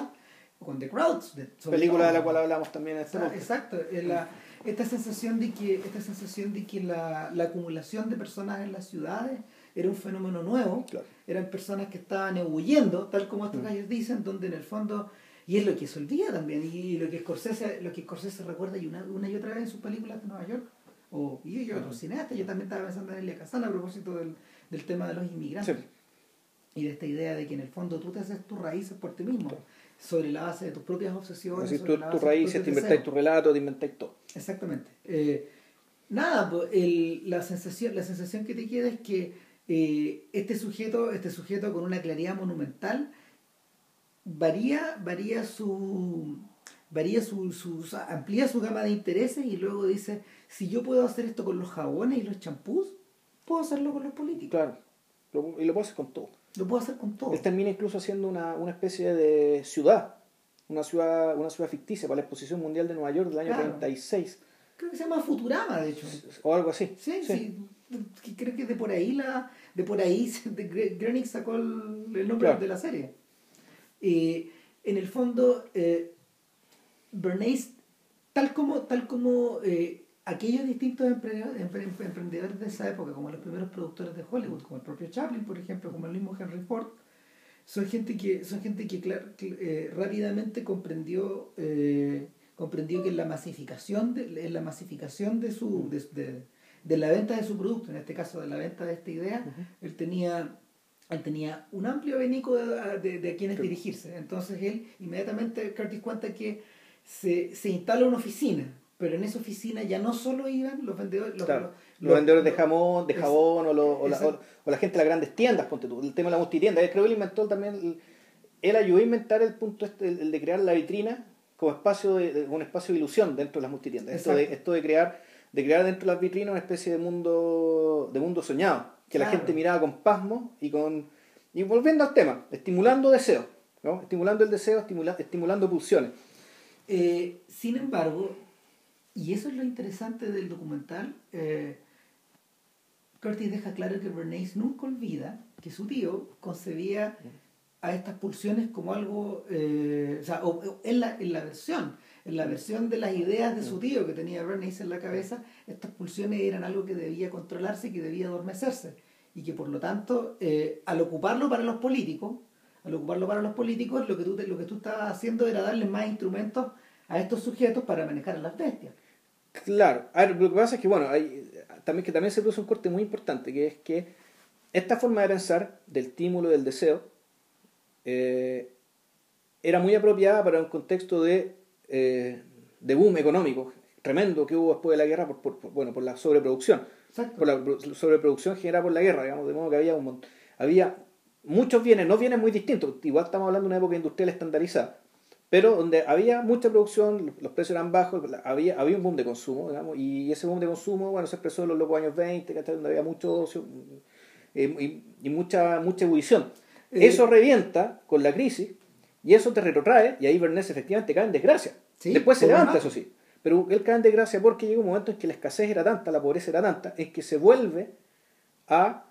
S1: O con The Crowds.
S2: Película de la cual hablamos también.
S1: Este exacto, la, esta sensación de que, esta sensación de que la, la acumulación de personas en las ciudades era un fenómeno nuevo, eran personas que estaban huyendo, tal como estos mm. dicen, donde en el fondo, y es lo que se olvida también, y lo que Scorsese, lo que Scorsese recuerda y una, una y otra vez en sus películas de Nueva York, o, y yo, otros cineastas, yo también estaba pensando en Elia Kazan a propósito del, del tema de los inmigrantes. Y de esta idea de que en el fondo tú te haces tus raíces por ti mismo, sobre la base de tus propias obsesiones.
S2: Tus raíces, te inventáis tu relato, te inventáis todo.
S1: Exactamente. Eh, nada, el, la, sensación, la sensación que te queda es que eh, este sujeto, este sujeto con una claridad monumental, varía, varía su varía su, su, amplía su gama de intereses y luego dice, si yo puedo hacer esto con los jabones y los champús, puedo hacerlo con los políticos.
S2: Claro, y lo puedo hacer con todo.
S1: Lo puedo hacer con todo.
S2: Él termina incluso haciendo una, una especie de ciudad, una ciudad, una ciudad ficticia para la Exposición Mundial de Nueva York del año 36.
S1: Creo que se llama Futurama, de hecho.
S2: O algo así.
S1: Sí, sí. Creo que de por ahí la de por ahí [laughs] de sacó el, nombre de la serie. Eh, en el fondo, eh, Bernays, tal como, tal como eh, aquellos distintos emprendedores de esa época, como los primeros productores de Hollywood, como el propio Chaplin, por ejemplo, como el mismo Henry Ford, son gente que, son gente que, eh, rápidamente comprendió, comprendió que en la masificación de, en la masificación de su de, de, la venta de su producto, en este caso de la venta de esta idea, él tenía él tenía un amplio abanico de, de, a quienes dirigirse. Entonces él inmediatamente Curtis cuenta que se, se instala una oficina, pero en esa oficina ya no solo iban los vendedores, los,
S2: los, vendedores de jamón, de jabón o, o, la, o, la, gente de las grandes tiendas, ponte tú, el tema de la multitienda. Creo que él inventó también, él ayudó a inventar el punto este, el, de crear la vitrina como espacio de, un espacio de ilusión dentro de las multitiendas. Esto de, esto de crear de crear dentro de las vitrinas una especie de mundo de mundo soñado, que la gente miraba con pasmo y con y volviendo al tema, estimulando deseos, ¿no? estimulando el deseo, estimulando pulsiones.
S1: Eh, sin embargo, y eso es lo interesante del documental, eh, Curtis deja claro que Bernays nunca olvida que su tío concebía a estas pulsiones como algo, eh, o sea, en, la, en la versión, en la versión de las ideas de su tío que tenía Bernays en la cabeza, estas pulsiones eran algo que debía controlarse y que debía adormecerse. Y que por lo tanto, al ocuparlo para los políticos, al ocuparlo para los políticos, lo que tú, lo que tú estabas haciendo era darle más instrumentos a estos sujetos para manejar a las bestias.
S2: Claro, a ver, lo que pasa es que, bueno, hay, también, que también se produce un corte muy importante, que es que esta forma de pensar del estímulo del deseo eh, era muy apropiada para un contexto de, eh, de boom económico tremendo que hubo después de la guerra por, bueno, por la sobreproducción. Por la sobreproducción generada por la guerra, digamos, de modo que había, un, había muchos bienes, no bienes muy distintos, igual estamos hablando de una época industrial estandarizada, pero donde había mucha producción, los precios eran bajos, había, había un boom de consumo, digamos, y ese boom de consumo, bueno, se expresó en los locos años 20, donde había mucho ocio eh, y, mucha, mucha ebullición. Eh, eso revienta con la crisis y eso te retrotrae, y ahí Bernays efectivamente cae en desgracia. Después se levanta, eso sí. Pero él cae en desgracia porque llega un momento en que la escasez era tanta, la pobreza era tanta, en que se vuelve a,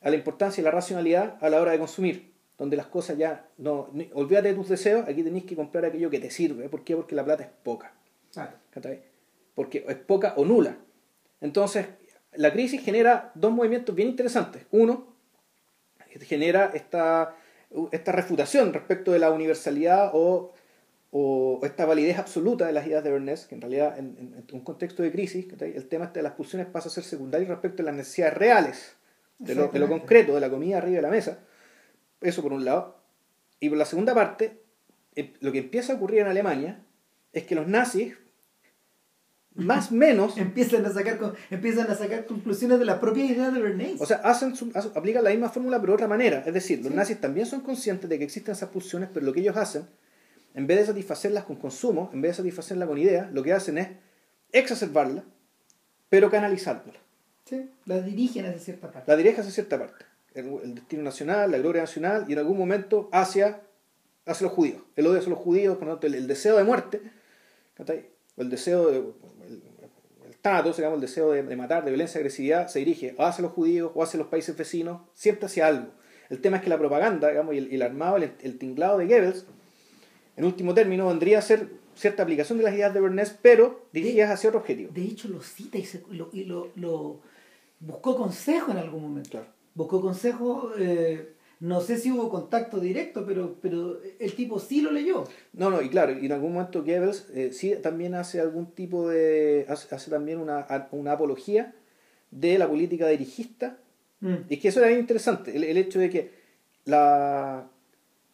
S2: a la importancia y la racionalidad a la hora de consumir donde las cosas ya no, olvídate de tus deseos, aquí tenéis que comprar aquello que te sirve. ¿Por qué? Porque la plata es poca. Porque es poca o nula. Entonces, la crisis genera dos movimientos bien interesantes. Uno, genera esta, esta refutación respecto de la universalidad o, o esta validez absoluta de las ideas de Bernays, que en realidad en, un contexto de crisis, el tema este de las pulsiones pasa a ser secundario respecto a las necesidades reales, de lo, de lo concreto, de la comida arriba de la mesa. Eso por un lado. Y por la segunda parte, eh, lo que empieza a ocurrir en Alemania es que los nazis, más o menos,
S1: empiezan a sacar empiezan a sacar conclusiones de la propia idea de Bernays.
S2: o sea, hacen su- hacen- aplican la misma fórmula pero de otra manera. Es decir, los nazis también son conscientes de que existen esas pulsiones, pero lo que ellos hacen, en vez de satisfacerlas con consumo, en vez de satisfacerlas con ideas, lo que hacen es exacerbarlas, pero canalizarlas.
S1: Sí, la dirigen hacia cierta parte.
S2: La dirigen hacia cierta parte. El, el destino nacional, la gloria nacional y en algún momento hacia, hacia los judíos. El odio hacia los judíos, por lo tanto, el, el deseo de muerte, o el deseo de. Tánatos, digamos, el deseo de, de matar, de violencia, agresividad, se dirige o hacia los judíos o hacia los países vecinos, siempre hacia algo. El tema es que la propaganda, digamos, y el, el armado, el, el tinglado de Goebbels, en último término, vendría a ser cierta aplicación de las ideas de Bernays, pero dirigidas hacia otro objetivo.
S1: De hecho, lo cita y, se- lo, y lo, lo- buscó consejo en algún momento.
S2: Claro.
S1: Buscó consejo, eh, no sé si hubo contacto directo, pero, pero el tipo sí lo leyó.
S2: No, no, y claro, y en algún momento Goebbels eh, sí también hace algún tipo de. hace, hace también una, una apología de la política dirigista. Y es que eso era interesante, el, el hecho de que la,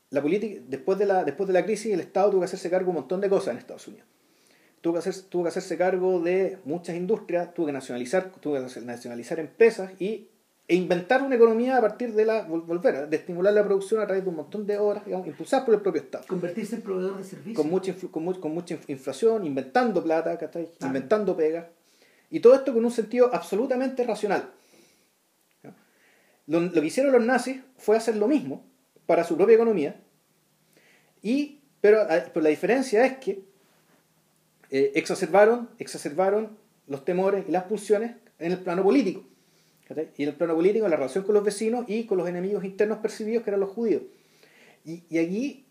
S2: la política, después de la, después de la crisis, el Estado tuvo que hacerse cargo de un montón de cosas en Estados Unidos. Tuvo que, hacer, tuvo que hacerse cargo de muchas industrias, tuvo que nacionalizar, tuvo que nacionalizar empresas y, e inventar una economía a partir de la vol- volver, de estimular la producción a través de un montón de obras, digamos, impulsadas por el propio Estado
S1: Convertirse en proveedor de servicios.
S2: con mucha, influ- con, mu- con mucha inf- inflación, inventando plata, ¿cachai?
S1: Ah.
S2: inventando pegas. Y todo esto con un sentido absolutamente racional. Lo, lo que hicieron los nazis fue hacer lo mismo para su propia economía. Y, pero, a- pero la diferencia es que eh, exacerbaron, exacerbaron los temores y las pulsiones en el plano político. Y en el plano político, la relación con los vecinos y con los enemigos internos percibidos que eran los judíos. Y, y aquí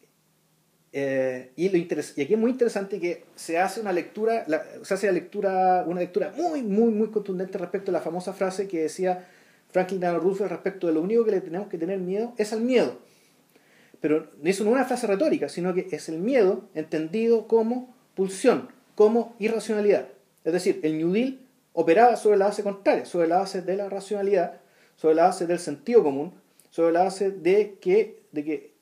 S2: eh, y, lo y aquí es muy interesante que se hace una lectura, se hace la lectura, una lectura muy, muy, muy contundente respecto a la famosa frase que decía Franklin Delano Roosevelt respecto de lo único que le tenemos que tener miedo es al miedo. Pero no es una frase retórica, sino que es el miedo entendido como pulsión, como irracionalidad. Es decir, el New Deal operaba sobre la base contraria, sobre la base de la racionalidad, sobre la base del sentido común, sobre la base de que, de que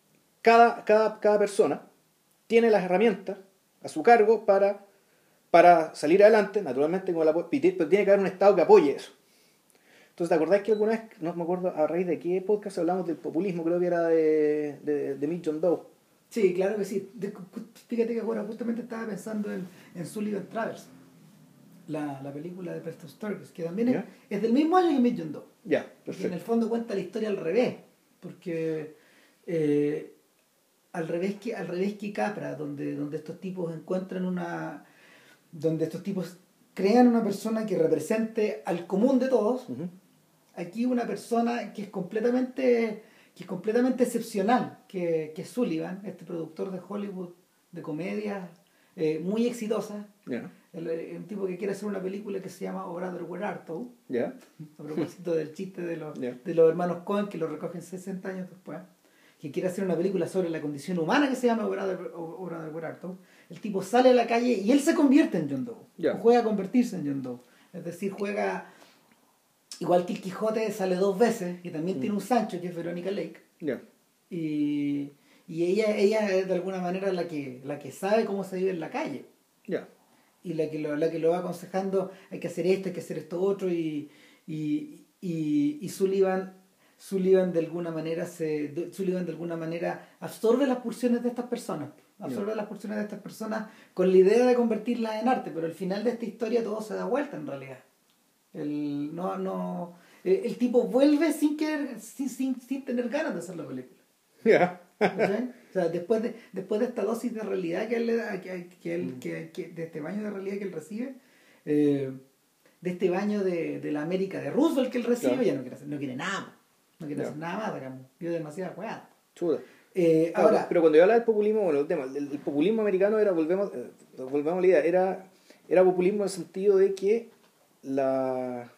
S2: cada, cada, cada persona tiene las herramientas a su cargo para, para salir adelante, naturalmente, con apo- pero tiene que haber un Estado que apoye eso. Entonces, ¿te acordás que alguna vez, no me acuerdo a raíz de qué podcast hablamos del populismo, creo que era de, de, de Mick John Doe?
S1: Sí, claro que sí. Fíjate que justamente estaba pensando en, en Sullivan Travers, la, la película de Preston Sturges, que también es, del mismo año que John Doe.
S2: Ya,
S1: que en
S2: perfecto.
S1: el fondo cuenta la historia al revés, porque eh, al revés que al revés que Capra, donde, donde estos tipos encuentran una donde estos tipos crean una persona que represente al común de todos, aquí una persona que es completamente que es completamente excepcional, que, que es Sullivan, este productor de Hollywood de comedias eh, muy exitosa,
S2: Ya,
S1: el- eh, un tipo que quiere hacer una película que se llama Oh Brother Where Art Thou,
S2: ya,
S1: a propósito del chiste de los, de los hermanos Cohen que lo recogen 60 años después, que quiere hacer una película sobre la condición humana que se llama Where Art Thou, el tipo sale a la calle y él se convierte en John Doe, o juega a convertirse en John Doe, es decir, juega igual que el Quijote sale dos veces y también
S2: Mm.
S1: tiene un Sancho que es Verónica Lake. Y, y ella, ella es de alguna manera la que, la que sabe cómo se vive en la calle.
S2: Ya.
S1: Y la que lo, la que lo va aconsejando hay que hacer esto, hay que hacer esto otro y, y, y, y Sullivan, Sullivan de alguna manera se Sullivan de alguna manera absorbe las pulsiones de estas personas absorbe las pulsiones de estas personas con la idea de convertirlas en arte pero al final de esta historia todo se da vuelta en realidad el, no, no, el, el tipo vuelve sin querer sin, sin, sin tener ganas de hacer la película. ¿Cachai? O sea, después de, después de esta dosis de realidad que él le da, que, que él, que, que- de este baño de realidad que él recibe, eh, de este baño de, de la América de Roosevelt que él recibe,
S2: Claro.
S1: ya no quiere, hacer, no quiere nada más. No quiere hacer nada más, digamos. Vio demasiada weá. Eh,
S2: Ahora,
S1: ahora,
S2: pero cuando yo hablaba del populismo, bueno, el tema, el, el populismo americano era, volvemos, eh, volvemos a la idea, era, era populismo en el sentido de que la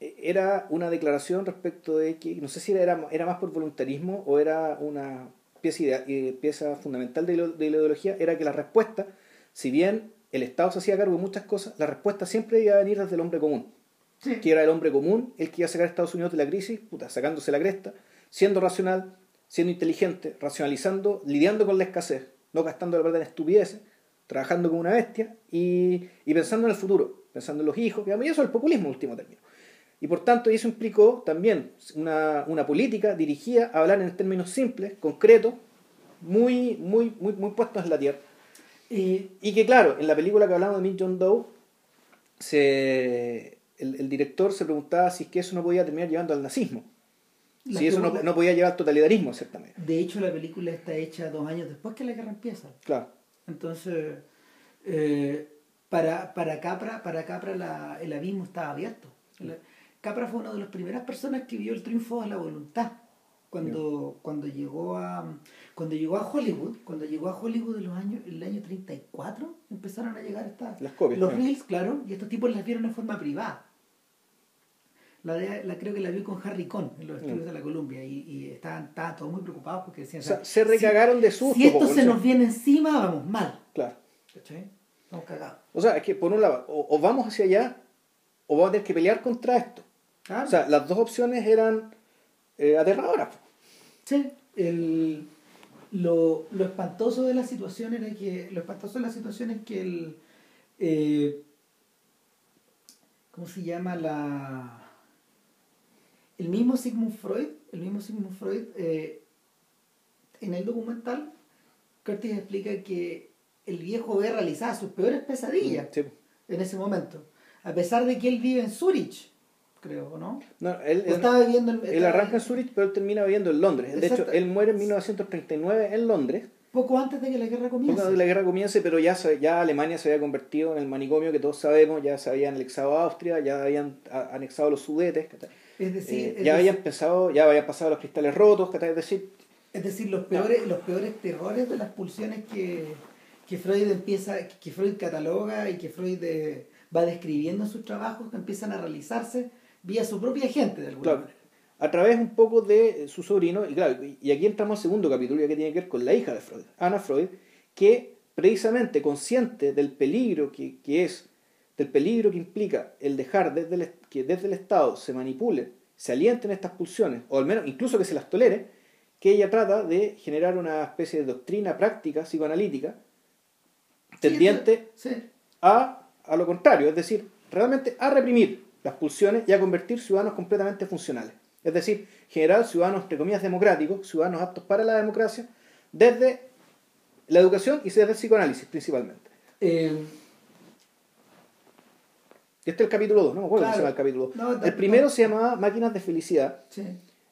S2: era una declaración respecto de que, no sé si era, era más por voluntarismo o era una pieza, eh, pieza fundamental de, la ideología, era que la respuesta, si bien el Estado se hacía cargo de muchas cosas, la respuesta siempre iba a venir desde el hombre común
S1: sí,
S2: que era el hombre común el que iba a sacar a Estados Unidos de la crisis, puta, sacándose la cresta, siendo racional, siendo inteligente, racionalizando, lidiando con la escasez, no gastando la verdad en estupideces, trabajando como una bestia y, y pensando en el futuro, pensando en los hijos, digamos, y eso es el populismo último término. Y por tanto, eso implicó también una, una política dirigida a hablar en términos simples, concretos, muy, muy, muy, muy puestos en la tierra. Y, y que claro, en la película que hablamos de Mick John Doe, se, el, el, director se preguntaba si es que eso no podía terminar llevando al nazismo. La si eso no, no, podía llevar al totalitarismo, ciertamente.
S1: De hecho, la película está hecha dos años después que la guerra empieza.
S2: Claro.
S1: Entonces, eh, para, para Capra, para Capra la, el abismo estaba abierto. Capra fue una de las primeras personas que vio el triunfo de la voluntad. Cuando, cuando llegó a cuando llegó a Hollywood, cuando llegó a Hollywood en los años, el año 34, empezaron a llegar estas
S2: las copias,
S1: los reels, claro, y estos tipos las vieron en forma privada. La, de, la creo que la vi con Harry Cohn en los estudios mm. de la Columbia y, y estaban, estaban, todos muy preocupados porque decían,
S2: o sea, se recagaron
S1: si,
S2: de susto.
S1: Si esto se nos viene encima, vamos mal.
S2: Claro.
S1: ¿Cachai? Estamos cagados.
S2: O sea, es que por un lado, o, o, vamos hacia allá o vamos a tener que pelear contra esto.
S1: Claro.
S2: O sea, las dos opciones eran eh, aterradoras.
S1: Sí, el, lo, lo, espantoso de la situación era que lo espantoso de la situación es que el eh, ¿cómo se llama la el mismo Sigmund Freud el mismo Sigmund Freud eh, en el documental Curtis explica que el viejo ve realizaba sus peores pesadillas
S2: sí.
S1: en ese momento a pesar de que él vive en Zurich creo, ¿no?
S2: No, él,
S1: él estaba viviendo en,
S2: él arranca en Zurich, pero él termina viviendo en Londres. De Exacto. hecho, él muere en 1939 en Londres.
S1: Poco antes de que la guerra comience.
S2: Poco antes de la guerra comience, pero ya, ya Alemania se había convertido en el manicomio que todos sabemos, ya se habían anexado a Austria, ya habían anexado los sudetes.
S1: Es decir,
S2: eh,
S1: es
S2: ya
S1: decir,
S2: habían empezado, ya habían pasado los cristales rotos, es decir,
S1: es decir, los peores, no. los peores terrores de las pulsiones que, que Freud empieza, que Freud cataloga y que Freud de, va describiendo en sus trabajos que empiezan a realizarse vía su propia gente de alguna
S2: claro,
S1: manera.
S2: A través un poco de su sobrino, y claro, y aquí entramos al segundo capítulo ya que tiene que ver con la hija de Freud, Ana Freud, que precisamente consciente del peligro que, que es, del peligro que implica el dejar desde el, que desde el Estado se manipule, se alienten estas pulsiones, o al menos incluso que se las tolere, que ella trata de generar una especie de doctrina práctica psicoanalítica tendiente
S1: sí, sí.
S2: A, a lo contrario, es decir, realmente a reprimir las pulsiones y a convertir ciudadanos completamente funcionales. Es decir, generar ciudadanos, entre comillas, democráticos, ciudadanos aptos para la democracia, desde la educación y desde el psicoanálisis principalmente.
S1: Eh,
S2: este es el capítulo 2, no me acuerdo claro. cómo se llama el capítulo 2.
S1: No,
S2: el primero no. se llamaba Máquinas de Felicidad.
S1: Sí.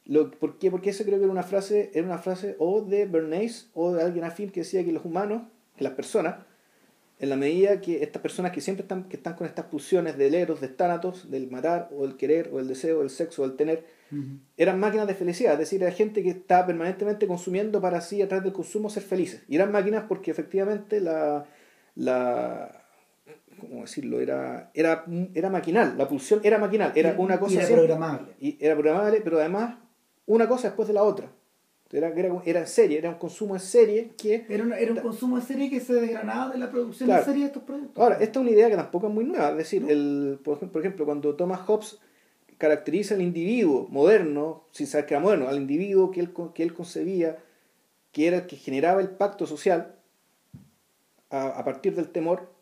S2: Lo, ¿Por qué? Porque ese creo que era una frase, era una frase o de Bernays o de alguien afín que decía que los humanos, que las personas, en la medida que estas personas que siempre están, que están con estas pulsiones del eros, de tánatos, del matar, o el querer, o el deseo, el sexo, o el tener,
S1: uh -huh.
S2: eran máquinas de felicidad, es decir, era gente que estaba permanentemente consumiendo para así, a través del consumo, ser felices. Y eran máquinas porque efectivamente la, la ¿cómo decirlo? Era, era, era maquinal, la pulsión era maquinal, era una cosa...
S1: Y era
S2: siempre,
S1: programable.
S2: Y era programable, pero además una cosa después de la otra. Era, era, era en serie, era un consumo en serie que...
S1: Era, una, era un consumo en serie que se desgranaba de la producción
S2: claro.
S1: en serie de estos productos.
S2: Ahora, esta es una idea que tampoco es muy nueva. Es decir, ¿no? el, por, por ejemplo, cuando Thomas Hobbes caracteriza al individuo moderno, sin saber que era moderno, al individuo que él, que él concebía, que era el que generaba el pacto social a, a partir del temor,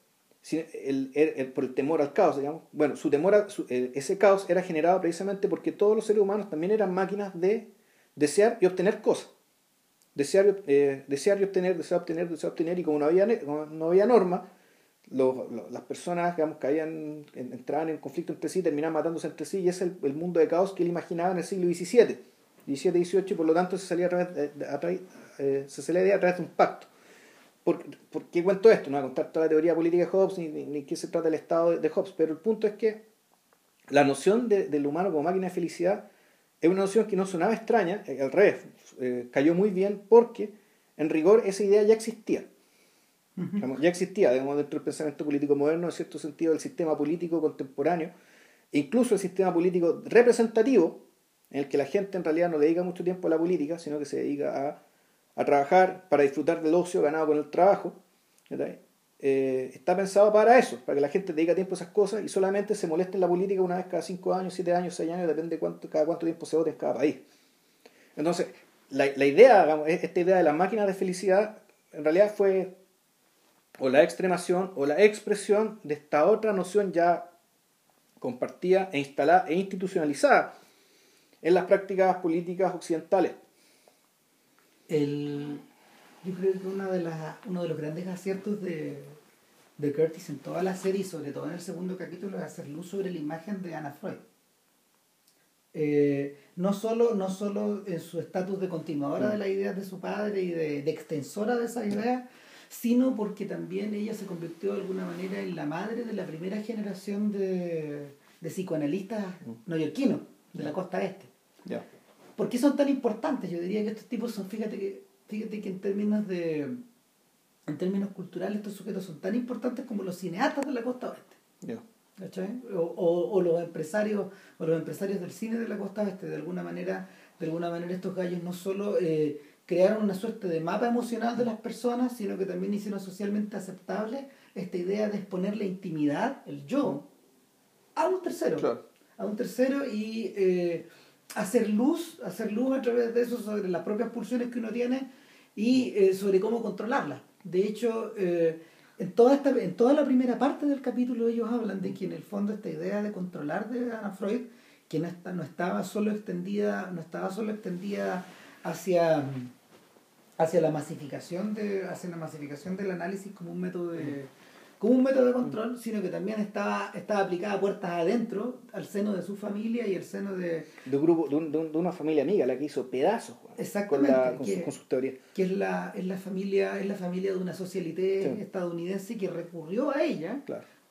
S2: el, el, el, por el temor al caos, digamos. Bueno, su temor a, su, ese caos era generado precisamente porque todos los seres humanos también eran máquinas de desear y obtener cosas. Desear, eh, desear y obtener, desear obtener, desear obtener, y como no había, norma, los, las personas digamos, entraban en conflicto entre sí terminaban matándose entre sí, y es el, mundo de caos que él imaginaba en el siglo XVII, XVII, XVIII, y por lo tanto se salía a través de, eh, se salía a través de un pacto. ¿Por, ¿Por, qué cuento esto? No voy a contar toda la teoría política de Hobbes ni, ni, ni qué se trata del Estado de, Hobbes, pero el punto es que la noción de, del humano como máquina de felicidad es una noción que no sonaba extraña, al revés, eh, cayó muy bien porque en rigor esa idea ya existía. Uh -huh. digamos, ya existía digamos, dentro del pensamiento político moderno, en cierto sentido, el sistema político contemporáneo, incluso el sistema político representativo, en el que la gente en realidad no dedica mucho tiempo a la política, sino que se dedica a, a trabajar para disfrutar del ocio ganado con el trabajo. Eh, está pensado para eso, para que la gente dedique tiempo a esas cosas y solamente se moleste en la política una vez cada 5 años, 7 años, 6 años, depende de cuánto, cada cuánto tiempo se vote en cada país. Entonces, la, la idea, esta idea de la máquina de felicidad, en realidad fue o la extremación o la expresión de esta otra noción ya compartida e instalada e institucionalizada en las prácticas políticas occidentales.
S1: El, yo creo que una de las, uno de los grandes aciertos de, de Curtis en toda la serie, sobre todo en el segundo capítulo, es hacer luz sobre la imagen de Anna Freud. Eh, no, solo, no solo en su estatus de continuadora de las ideas de su padre y de, de extensora de esas ideas, sino porque también ella se convirtió de alguna manera en la madre de la primera generación de, de psicoanalistas neoyorquinos de la costa este. ¿Por qué son tan importantes? Yo diría que estos tipos son, fíjate que, fíjate que en términos de en términos culturales estos sujetos son tan importantes como los cineastas de la costa oeste. O, o, los empresarios o los empresarios del cine de la costa oeste. De alguna manera de alguna manera estos gallos no solo eh, crearon una suerte de mapa emocional de las personas sino que también hicieron socialmente aceptable esta idea de exponer la intimidad el yo a un tercero. A un tercero y eh, hacer luz hacer luz a través de eso sobre las propias pulsiones que uno tiene y eh, sobre cómo controlarlas de hecho en toda, esta, en toda la primera parte del capítulo ellos hablan de que en el fondo esta idea de controlar de Ana Freud, que no, está, no estaba solo extendida, no estaba solo extendida hacia, hacia la masificación de, hacia la masificación del análisis como un método de como un método de control, sino que también estaba, estaba aplicada a puertas adentro, al seno de su familia y al seno de...
S2: De, grupo, de, de, una familia amiga, la que hizo pedazos con, la, con,
S1: que,
S2: sus teorías.
S1: Que es la, es la, familia, es la familia de una socialité estadounidense que recurrió a ella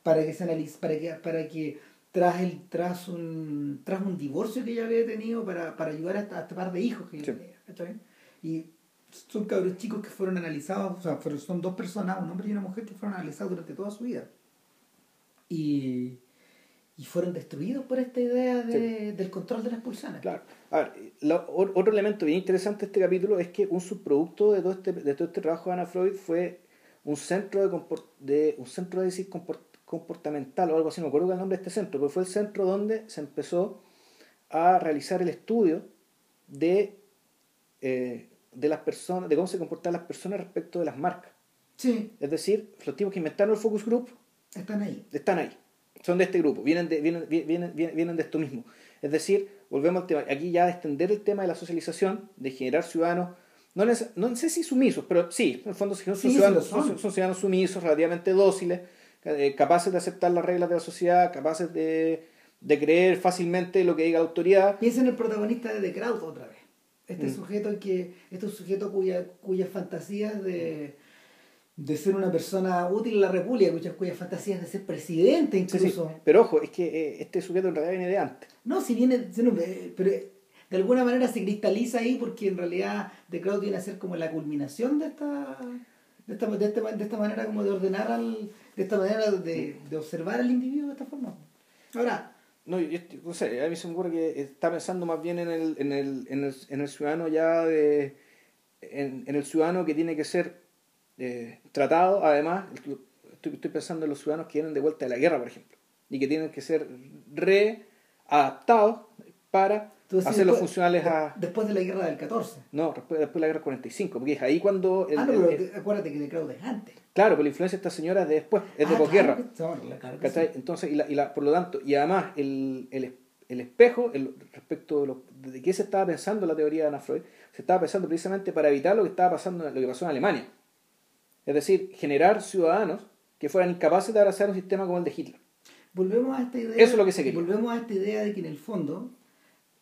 S1: para que se analice, para que, para que tras, el, tras, un, tras un divorcio que ella había tenido para, para ayudar a, este par de hijos que ella tenía. Y son cabros chicos que fueron analizados, o sea, son dos personas, un hombre y una mujer que fueron analizados durante toda su vida. Y, y fueron destruidos por esta idea de, del control de las pulsiones.
S2: Claro. A ver, otro elemento bien interesante de este capítulo es que un subproducto de todo este, de todo este trabajo de Ana Freud fue un centro de, de un centro de decir comportamental o algo así, no me acuerdo el nombre de este centro, pero fue el centro donde se empezó a realizar el estudio de eh, de las personas, de cómo se comportan las personas respecto de las marcas.
S1: Sí.
S2: Es decir, los tipos que inventaron el focus group
S1: están ahí.
S2: Están ahí. Son de este grupo, vienen de, vienen, vienen, vienen de esto mismo. Es decir, volvemos al tema, aquí ya extender el tema de la socialización, de generar ciudadanos, no, no sé si sumisos, pero sí, en el fondo son, ciudadanos, son. ciudadanos sumisos, relativamente dóciles, eh, capaces de aceptar las reglas de la sociedad, capaces de, de creer fácilmente lo que diga la autoridad.
S1: Piensa en el protagonista de The Crowd otra vez. Este mm. sujeto que, este sujeto cuya, cuyas fantasías de, de ser una persona útil en la República, cuyas, cuyas fantasías de ser presidente incluso.
S2: Pero ojo, es que eh, este sujeto en realidad viene de antes.
S1: No, si viene, eh, pero de alguna manera se cristaliza ahí porque en realidad De Crowd viene a ser como la culminación de esta, de esta, de esta, de esta manera como de ordenar al, de esta manera de, de observar al individuo de esta forma. Ahora,
S2: no, yo, no sé, a mí se me ocurre que está pensando más bien en el, en el, en el, en el ciudadano ya de. En, en, el ciudadano que tiene que ser eh, tratado, además, estoy, estoy, pensando en los ciudadanos que vienen de vuelta de la guerra, por ejemplo, y que tienen que ser readaptados para hacerlos funcionales a...
S1: Después de la guerra del 14.
S2: No, después, después de la guerra del 45, porque es ahí cuando...
S1: El, ah, no, pero acuérdate que de Crowd es antes.
S2: Claro, pero la influencia de esta señora es de después, es de ah, posguerra. Entonces, y, la, y la, por lo tanto, y además el, el, el espejo, el, respecto de, lo, de qué se estaba pensando la teoría de Ana Freud, se estaba pensando precisamente para evitar lo que estaba pasando, lo que pasó en Alemania. Es decir, generar ciudadanos que fueran incapaces de abrazar un sistema como el de Hitler.
S1: Volvemos a esta idea.
S2: Eso es lo que se quería.
S1: Volvemos a esta idea de que en el fondo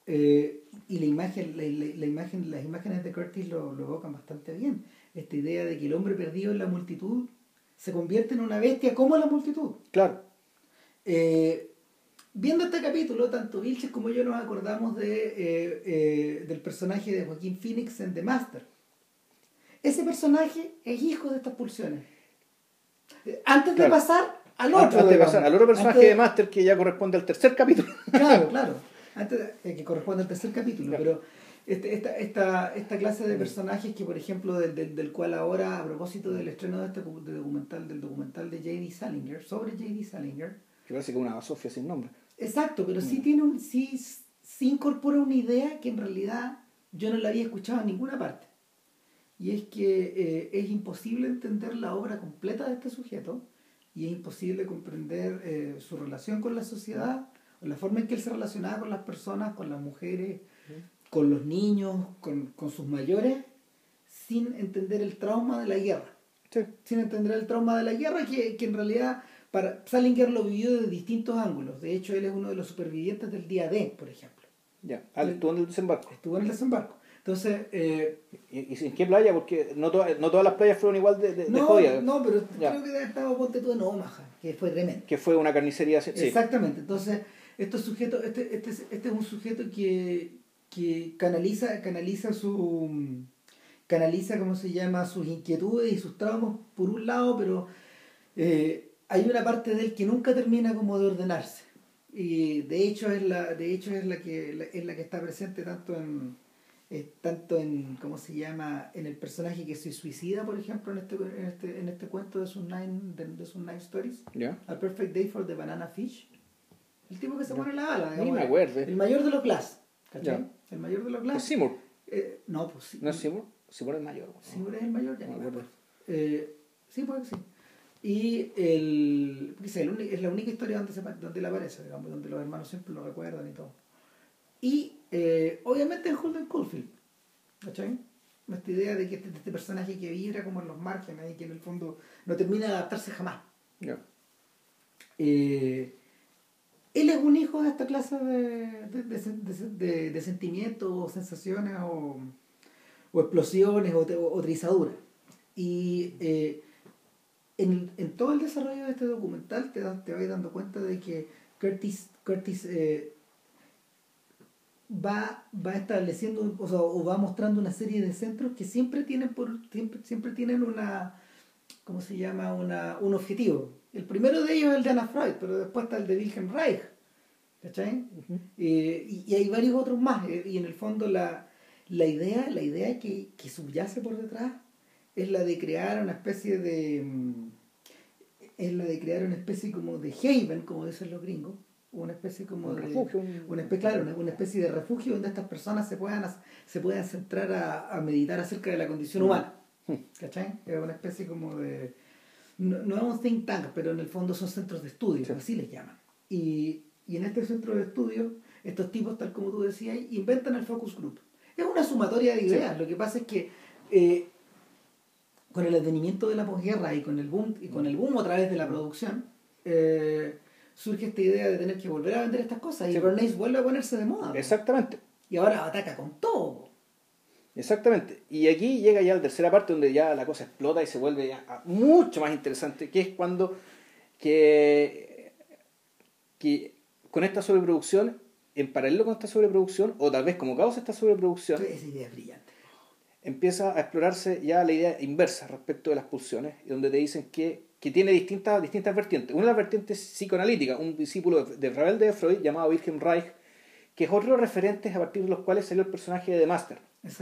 S1: eh, y la imagen, la, la, imagen, las imágenes de Curtis lo, lo, evocan bastante bien. Esta idea de que el hombre perdido en la multitud se convierte en una bestia como la multitud.
S2: Claro.
S1: Eh, viendo este capítulo, tanto Vilches como yo nos acordamos de, eh, eh, del personaje de Joaquín Phoenix en The Master. Ese personaje es hijo de estas pulsiones. Antes de pasar al otro.
S2: Antes de pasar al otro personaje de Master que ya corresponde al tercer capítulo.
S1: Claro, [laughs] claro antes eh, que corresponde al tercer capítulo, pero este, esta, esta, esta clase de personajes que, por ejemplo, del, del, cual ahora, a propósito del estreno de este documental, del documental de J.D. Salinger, sobre J.D. Salinger.
S2: Que parece que una Sofía sin nombre.
S1: Exacto, pero sí, mm. tiene un, sí, sí incorpora una idea que en realidad yo no la había escuchado en ninguna parte. Y es que eh, es imposible entender la obra completa de este sujeto y es imposible comprender eh, su relación con la sociedad, o la forma en que él se relacionaba con las personas, con las mujeres, con los niños, con, con sus mayores, sin entender el trauma de la guerra. Sin entender el trauma de la guerra, que, que en realidad para, Salinger lo vivió desde distintos ángulos. De hecho, él es uno de los supervivientes del día D, por ejemplo.
S2: Ya, ah, estuvo en el desembarco.
S1: Estuvo en el desembarco. Entonces. Eh,
S2: ¿Y, en qué playa? Porque no, no todas las playas fueron igual de, de,
S1: no,
S2: jodidas.
S1: No, pero creo que estaba ponte tú en Omaha, que fue tremendo.
S2: Que fue una carnicería. Sí.
S1: Exactamente. Entonces, estos sujetos, este, este, este es un sujeto que, que canaliza, canaliza su canaliza, ¿cómo se llama?, sus inquietudes y sus traumas por un lado, pero eh, hay una parte de él que nunca termina como de ordenarse. Y de hecho es la, de hecho es la que es la que está presente tanto en eh, tanto en cómo se llama en el personaje que se suicida por ejemplo en este en este, en este cuento de sus nine de, de sus nine stories A Perfect Day for the Banana Fish el tipo que se pone la ala
S2: digamos, el
S1: mayor de los Glass ¿cachai? El mayor de los Glass
S2: Seymour
S1: eh, no pues
S2: sí, no es Seymour Seymour es el mayor
S1: Seymour es el mayor ya no eh, sí pues sí. Y el, es la única historia donde, se, donde él aparece, digamos, donde los hermanos siempre lo recuerdan y todo. Y eh, obviamente en Holden Caulfield, ¿cachai? Esta idea de que este, este, personaje que vibra como en los márgenes y que en el fondo no termina de adaptarse jamás. Eh, él es un hijo de esta clase de, de, de, sentimientos o sensaciones o, o explosiones o, o, trizaduras. Y eh, en, en, todo el desarrollo de este documental te, te vas dando cuenta de que Curtis, Curtis eh, va, va estableciendo o, sea, o, va mostrando una serie de centros que siempre tienen por siempre, siempre tienen una ¿cómo se llama? Una, un objetivo. El primero de ellos es el de Anna Freud, pero después está el de Wilhelm Reich. ¿Cachai? Eh, y, y, hay varios otros más. Eh, y en el fondo la, la idea, la idea que, que subyace por detrás es la de crear una especie de mm, es la de crear una especie como de haven como dicen los gringos una especie como de
S2: refugio
S1: una especie claro una, especie de refugio donde estas personas se puedan se puedan centrar a, a meditar acerca de la condición humana mm. ¿cachai? es una especie como de no, es un think tank pero en el fondo son centros de estudio así les llaman. Y, y en este centro de estudio estos tipos tal como tú decías inventan el focus group. Es una sumatoria de ideas lo que pasa es que eh, con el advenimiento de la posguerra y con el boom y con el boom a través de la producción eh, surge esta idea de tener que volver a vender estas cosas y Bernays vuelve a ponerse de moda
S2: exactamente.
S1: Y ahora ataca con todo
S2: exactamente y aquí llega ya la tercera parte donde ya la cosa explota y se vuelve ya mucho más interesante que es cuando que, que con esta sobreproducción en paralelo con esta sobreproducción o tal vez como causa esta sobreproducción
S1: esa idea es brillante
S2: empieza a explorarse ya la idea inversa respecto de las pulsiones, donde te dicen que, que tiene distintas, distintas vertientes. Una de las vertientes psicoanalíticas, un discípulo de rebelde de Freud llamado Wilhelm Reich, que es otro referente a partir de los cuales salió el personaje de The Master.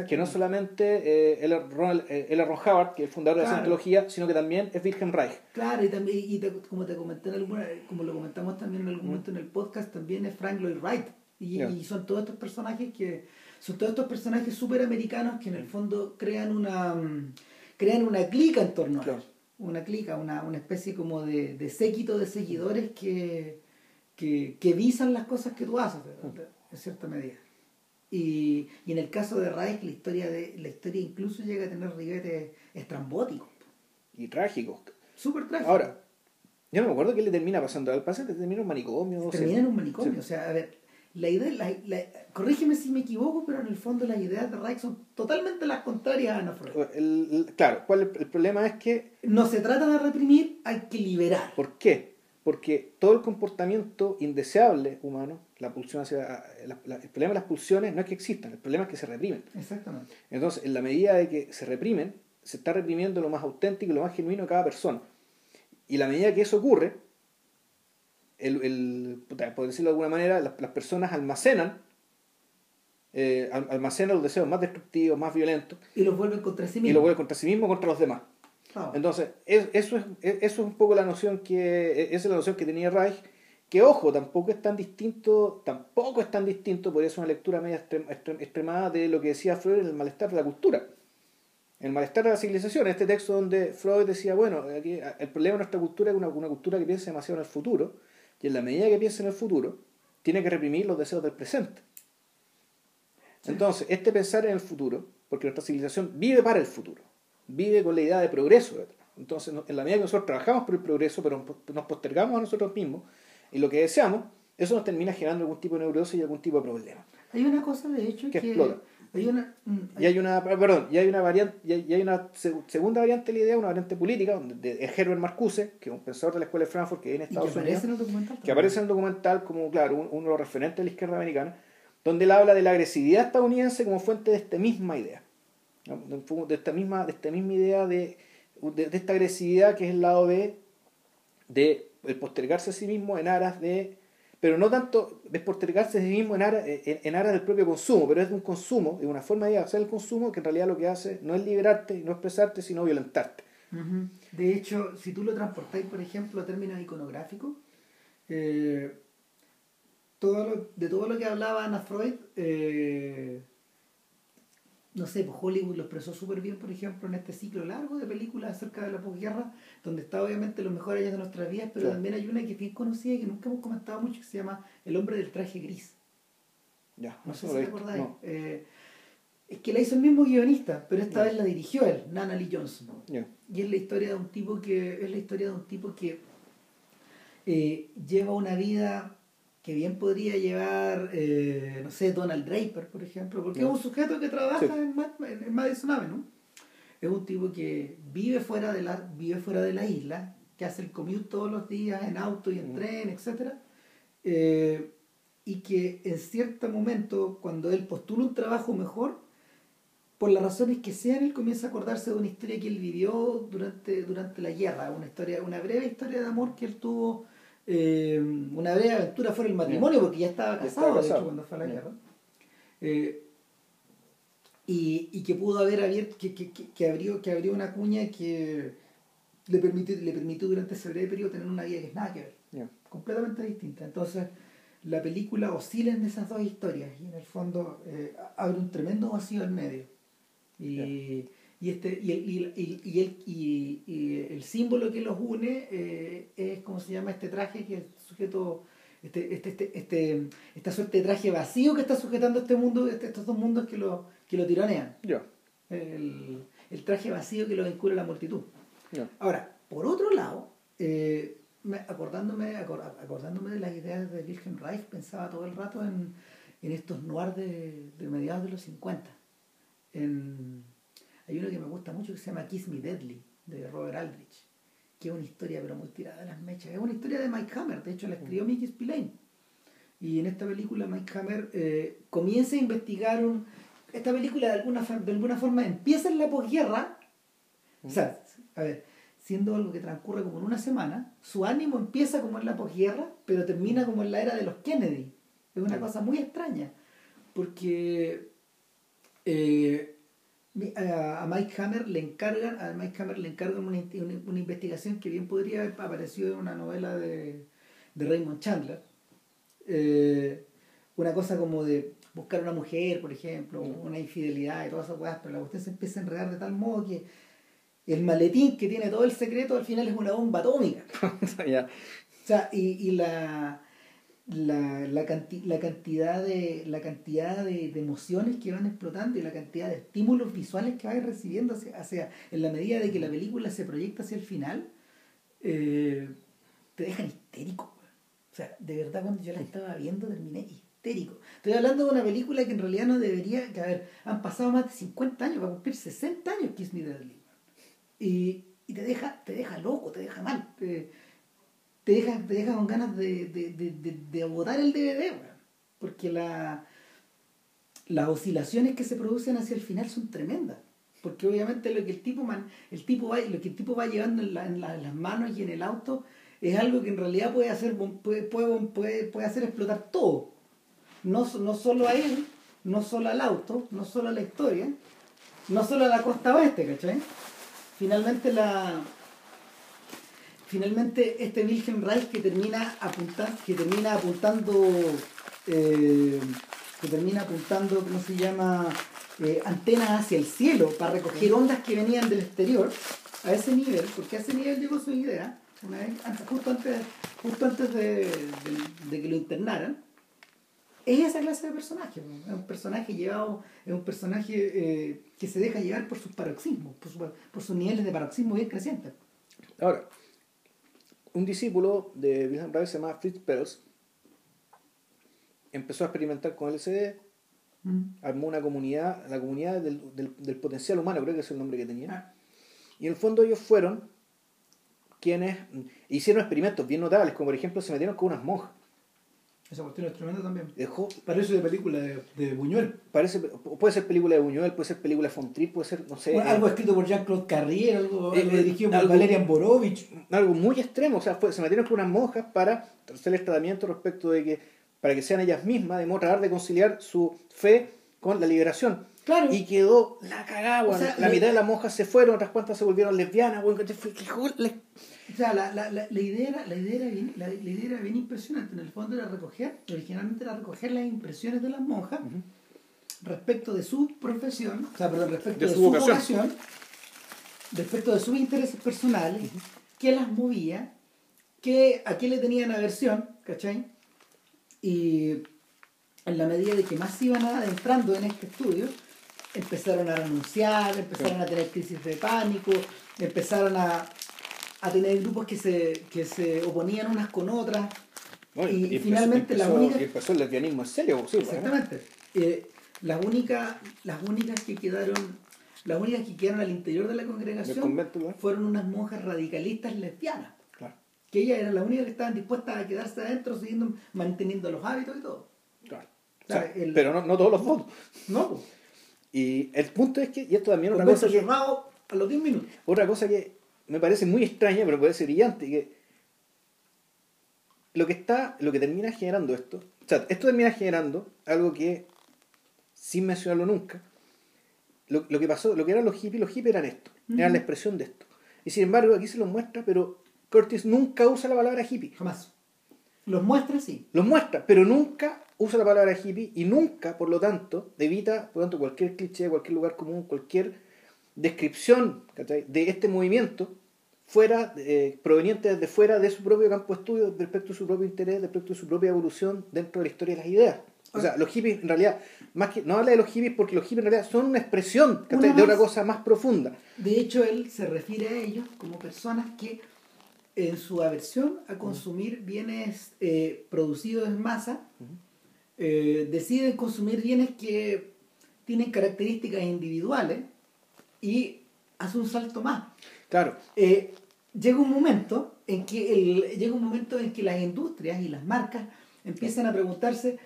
S2: Que no solamente eh, L. Ron, eh, Howard, que es el fundador de la Scientología, sino que también es Wilhelm Reich.
S1: Claro, y, también, y como, te comenté en alguna, como lo comentamos también en algún mm. momento en el podcast, también es Frank Lloyd Wright. Y, y son todos estos personajes que son todos estos personajes súper americanos que en el fondo crean una mm, crean una clica en torno a él. Una clica, una, una especie como de, de, séquito de seguidores que, que, que visan las cosas que tú haces, en cierta medida. Y, y, en el caso de Reich, la historia, de, la historia incluso llega a tener ribetes estrambóticos.
S2: Y trágicos.
S1: Súper trágicos.
S2: Ahora, yo no me acuerdo qué le termina pasando al paciente, termina en un manicomio.
S1: Termina en un manicomio, o sea, a ver, la idea, la, corrígeme si me equivoco, pero en el fondo las ideas de Reich son totalmente las contrarias a Ana
S2: Freud. claro, ¿cuál el, problema es que...
S1: No se trata de reprimir, hay que liberar.
S2: ¿Por qué? Porque todo el comportamiento indeseable humano, la pulsión hacia, el problema de las pulsiones no es que existan, el problema es que se reprimen.
S1: Exactamente.
S2: Entonces, en la medida de que se reprimen, se está reprimiendo lo más auténtico y lo más genuino de cada persona. Y la medida que eso ocurre, el, el, por decirlo de alguna manera, las, las personas almacenan eh, almacenan los deseos más destructivos, más violentos.
S1: Y los vuelven contra sí mismos.
S2: Y los vuelven contra sí mismos, contra los demás.
S1: Ah.
S2: Entonces, eso, es, eso es un poco la noción que, esa es la noción que tenía Reich que ojo, tampoco es tan distinto, tampoco es tan distinto, por eso una lectura media extremada de lo que decía Freud en el malestar de la cultura. El malestar de la civilización, este texto donde Freud decía, bueno, aquí, el problema de nuestra cultura es una, una cultura que piensa demasiado en el futuro, y en la medida que piensa en el futuro, tiene que reprimir los deseos del presente. Entonces, este pensar en el futuro, porque nuestra civilización vive para el futuro, vive con la idea de progreso. Entonces, en la medida que nosotros trabajamos por el progreso, pero nos postergamos a nosotros mismos, y lo que deseamos, eso nos termina generando algún tipo de neurosis y algún tipo de problema.
S1: Hay una cosa, de hecho, que, explota. Hay una,
S2: mm, y hay una, perdón, y hay una variante, y hay, una segunda variante de la idea, una variante política, de, Herbert Marcuse, que es un pensador de la escuela de Frankfurt que viene en Estados Unidos, que aparece en el documental como, claro, uno de los referentes de la izquierda americana, donde él habla de la agresividad estadounidense como fuente de esta misma idea, de esta misma, de esta misma idea de, de, esta agresividad que es el lado B de el postergarse a sí mismo en aras de pero no tanto de postergarse a sí mismo en aras, en, aras del propio consumo, pero es de un consumo, de una forma de hacer el consumo que en realidad lo que hace no es liberarte, no expresarte, sino violentarte.
S1: De hecho, si tú lo transportáis, por ejemplo, a términos iconográficos, eh, todo de todo lo que hablaba Ana Freud, eh, no sé, pues Hollywood lo expresó súper bien, por ejemplo, en este ciclo largo de películas acerca de la posguerra, donde está obviamente los mejores años de nuestras vidas, pero también hay una que es bien conocida y que nunca hemos comentado mucho, que se llama El hombre del traje gris. Ya, no, sé si te acordáis. Eh, es que la hizo el mismo guionista, pero esta vez la dirigió él, Nana Lee Johnson. Y es la historia de un tipo que, es la historia de un tipo que eh, lleva una vida que bien podría llevar, eh, no sé, Donald Draper, por ejemplo, porque es un sujeto que trabaja en, en, Madison Avenue. Es un tipo que vive fuera, de la, vive fuera de la isla, que hace el commute todos los días en auto y en tren, etc. Eh, y que en cierto momento, cuando él postula un trabajo mejor, por las razones que sean, él comienza a acordarse de una historia que él vivió durante, durante la guerra, una historia, una breve historia de amor que él tuvo eh, una breve aventura fuera el matrimonio, porque ya estaba casado, de hecho, cuando fue a la guerra. Eh, y, y, que pudo haber abierto, que, que, que, abrió, que abrió una cuña que le permitió, le permitió durante ese breve periodo tener una vida que es nada que ver, completamente distinta. Entonces, la película oscila en esas dos historias y en el fondo eh, abre un tremendo vacío en medio. Y, y este y el, y, y, el, y, el símbolo que los une eh, es como se llama este traje que el sujeto este, este, este, este, esta suerte de traje vacío que está sujetando este mundo este, estos dos mundos que lo que lo tironean el, el, traje vacío que lo encubre la multitud. Ahora por otro lado eh, acordándome acordándome de las ideas de Wilhelm Reich pensaba todo el rato en, en estos noirs de, de mediados de los 50 en hay uno que me gusta mucho que se llama Kiss Me Deadly, de Robert Aldrich, que es una historia pero muy tirada de las mechas. Es una historia de Mike Hammer, de hecho la escribió mm. Mickey Spillane. Y en esta película Mike Hammer eh, comienza a investigar un... Esta película de alguna, de alguna forma empieza en la posguerra, o sea, a ver, siendo algo que transcurre como en una semana, su ánimo empieza como en la posguerra, pero termina como en la era de los Kennedy. Es una cosa muy extraña, porque eh, a Mike Hammer le encargan, a Mike Hammer le encargan una, una, investigación que bien podría haber aparecido en una novela de, de Raymond Chandler. Eh, una cosa como de buscar una mujer, por ejemplo, una infidelidad y todas esas cosas, pero la cuestión se empieza a enredar de tal modo que el maletín que tiene todo el secreto al final es una bomba atómica. [laughs] O sea, y, y la la, la, la, cantidad, de, la cantidad de, emociones que van explotando y la cantidad de estímulos visuales que vas recibiendo hacia, en la medida de que la película se proyecta hacia el final, eh, te dejan histérico. O sea, de verdad cuando yo la estaba viendo terminé histérico. Estoy hablando de una película que en realidad no debería, que a ver, han pasado más de 50 años, va a cumplir 60 años Kiss Me Deadly. Y, y te deja, te deja loco, te deja mal te deja, te deja con ganas de, de, de, de abotar el DVD, porque la, las oscilaciones que se producen hacia el final son tremendas. Porque obviamente lo que el tipo, el tipo va, lo que el tipo va llevando en, las manos y en el auto es algo que en realidad puede hacer, puede, puede, puede, hacer explotar todo. No, no solo a él, no solo al auto, no solo a la historia, no solo a la costa oeste, ¿cachai? Finalmente la, finalmente este Wilhelm Reich que termina apuntando, que termina apuntando, eh, que termina apuntando, ¿cómo se llama? Eh, antenas hacia el cielo para recoger ondas que venían del exterior a ese nivel, porque a ese nivel llegó su idea, una vez, justo antes, justo antes de, de que lo internaran, es esa clase de personaje. Es un personaje llevado, es un personaje eh, que se deja llevar por sus paroxismos, por, sus niveles de paroxismo bien crecientes.
S2: Ahora, un discípulo de Wilhelm Reich se llama Fritz Perls empezó a experimentar con LSD, mm. armó una comunidad, la comunidad del, del, potencial humano, creo que es el nombre que tenía. Ah. Y en el fondo ellos fueron quienes hicieron experimentos bien notables, como por ejemplo se metieron con unas monjas
S1: esa cuestión es tremenda también.
S2: Dejó,
S1: parece de película de, de, Buñuel.
S2: Parece, puede ser película de Buñuel, puede ser película de Fontrip, puede ser, no sé.
S1: algo escrito por Jean-Claude Carrier, algo, eh, eh, dirigido por Valerian Borovich.
S2: Algo muy extremo, o sea, se metieron con unas monjas para hacerles tratamiento respecto de que, para que sean ellas mismas, de tratar de conciliar su fe con la liberación.
S1: Claro.
S2: Y quedó la cagada, la mitad de las monjas se fueron, otras cuantas se volvieron lesbianas, bueno,
S1: o sea, la, la, la, la, idea, era, la, idea era bien, la, idea era bien impresionante. En el fondo era recoger, originalmente era recoger las impresiones de las monjas respecto de su profesión, o sea, perdón, respecto de, su, vocación. respecto de sus intereses personales, qué las movía, qué, a qué le tenían aversión, ¿cachai? Y en la medida de que más se iban adentrando en este estudio, empezaron a renunciar, empezaron a tener crisis de pánico, empezaron a, a tener grupos que se, que se oponían unas con otras. y, finalmente
S2: la
S1: única...
S2: Y empezó el lesbianismo en serio, sí,
S1: pues, Exactamente. Eh, las, únicas, las únicas que quedaron las únicas que quedaron al interior de la congregación fueron unas monjas radicalistas lesbianas.
S2: Claro.
S1: Que ellas eran las únicas que estaban dispuestas a quedarse adentro siguiendo, manteniendo los hábitos y todo.
S2: Claro. pero no, no todos los votos.
S1: No.
S2: Y el punto es que, y esto también otra cosa que...
S1: a los 10 minutos.
S2: Otra cosa que me parece muy extraña, pero puede ser brillante, que lo que está, lo que termina generando esto, o sea, esto termina generando algo que, sin mencionarlo nunca, lo, que pasó, lo que eran los hippies, los hippies eran esto, eran la expresión de esto. Y sin embargo, aquí se los muestra, pero Curtis nunca usa la palabra hippie.
S1: Jamás. Los muestra, sí.
S2: Los muestra, pero nunca usa la palabra hippie y nunca, por lo tanto, evita, por lo tanto, cualquier cliché, cualquier lugar común, cualquier descripción de este movimiento fuera eh, proveniente desde fuera de su propio campo de estudio respecto a su propio interés, respecto a su propia evolución dentro de la historia de las ideas. O sea, los hippies en realidad, más que, no habla de los hippies porque los hippies en realidad son una expresión de una cosa más profunda.
S1: De hecho, él se refiere a ellos como personas que en su aversión a consumir bienes eh, producidos en masa, eh, deciden consumir bienes que tienen características individuales y hace un salto más.
S2: Claro.
S1: Eh, llega un momento en que el, llega un momento en que las industrias y las marcas empiezan a preguntarse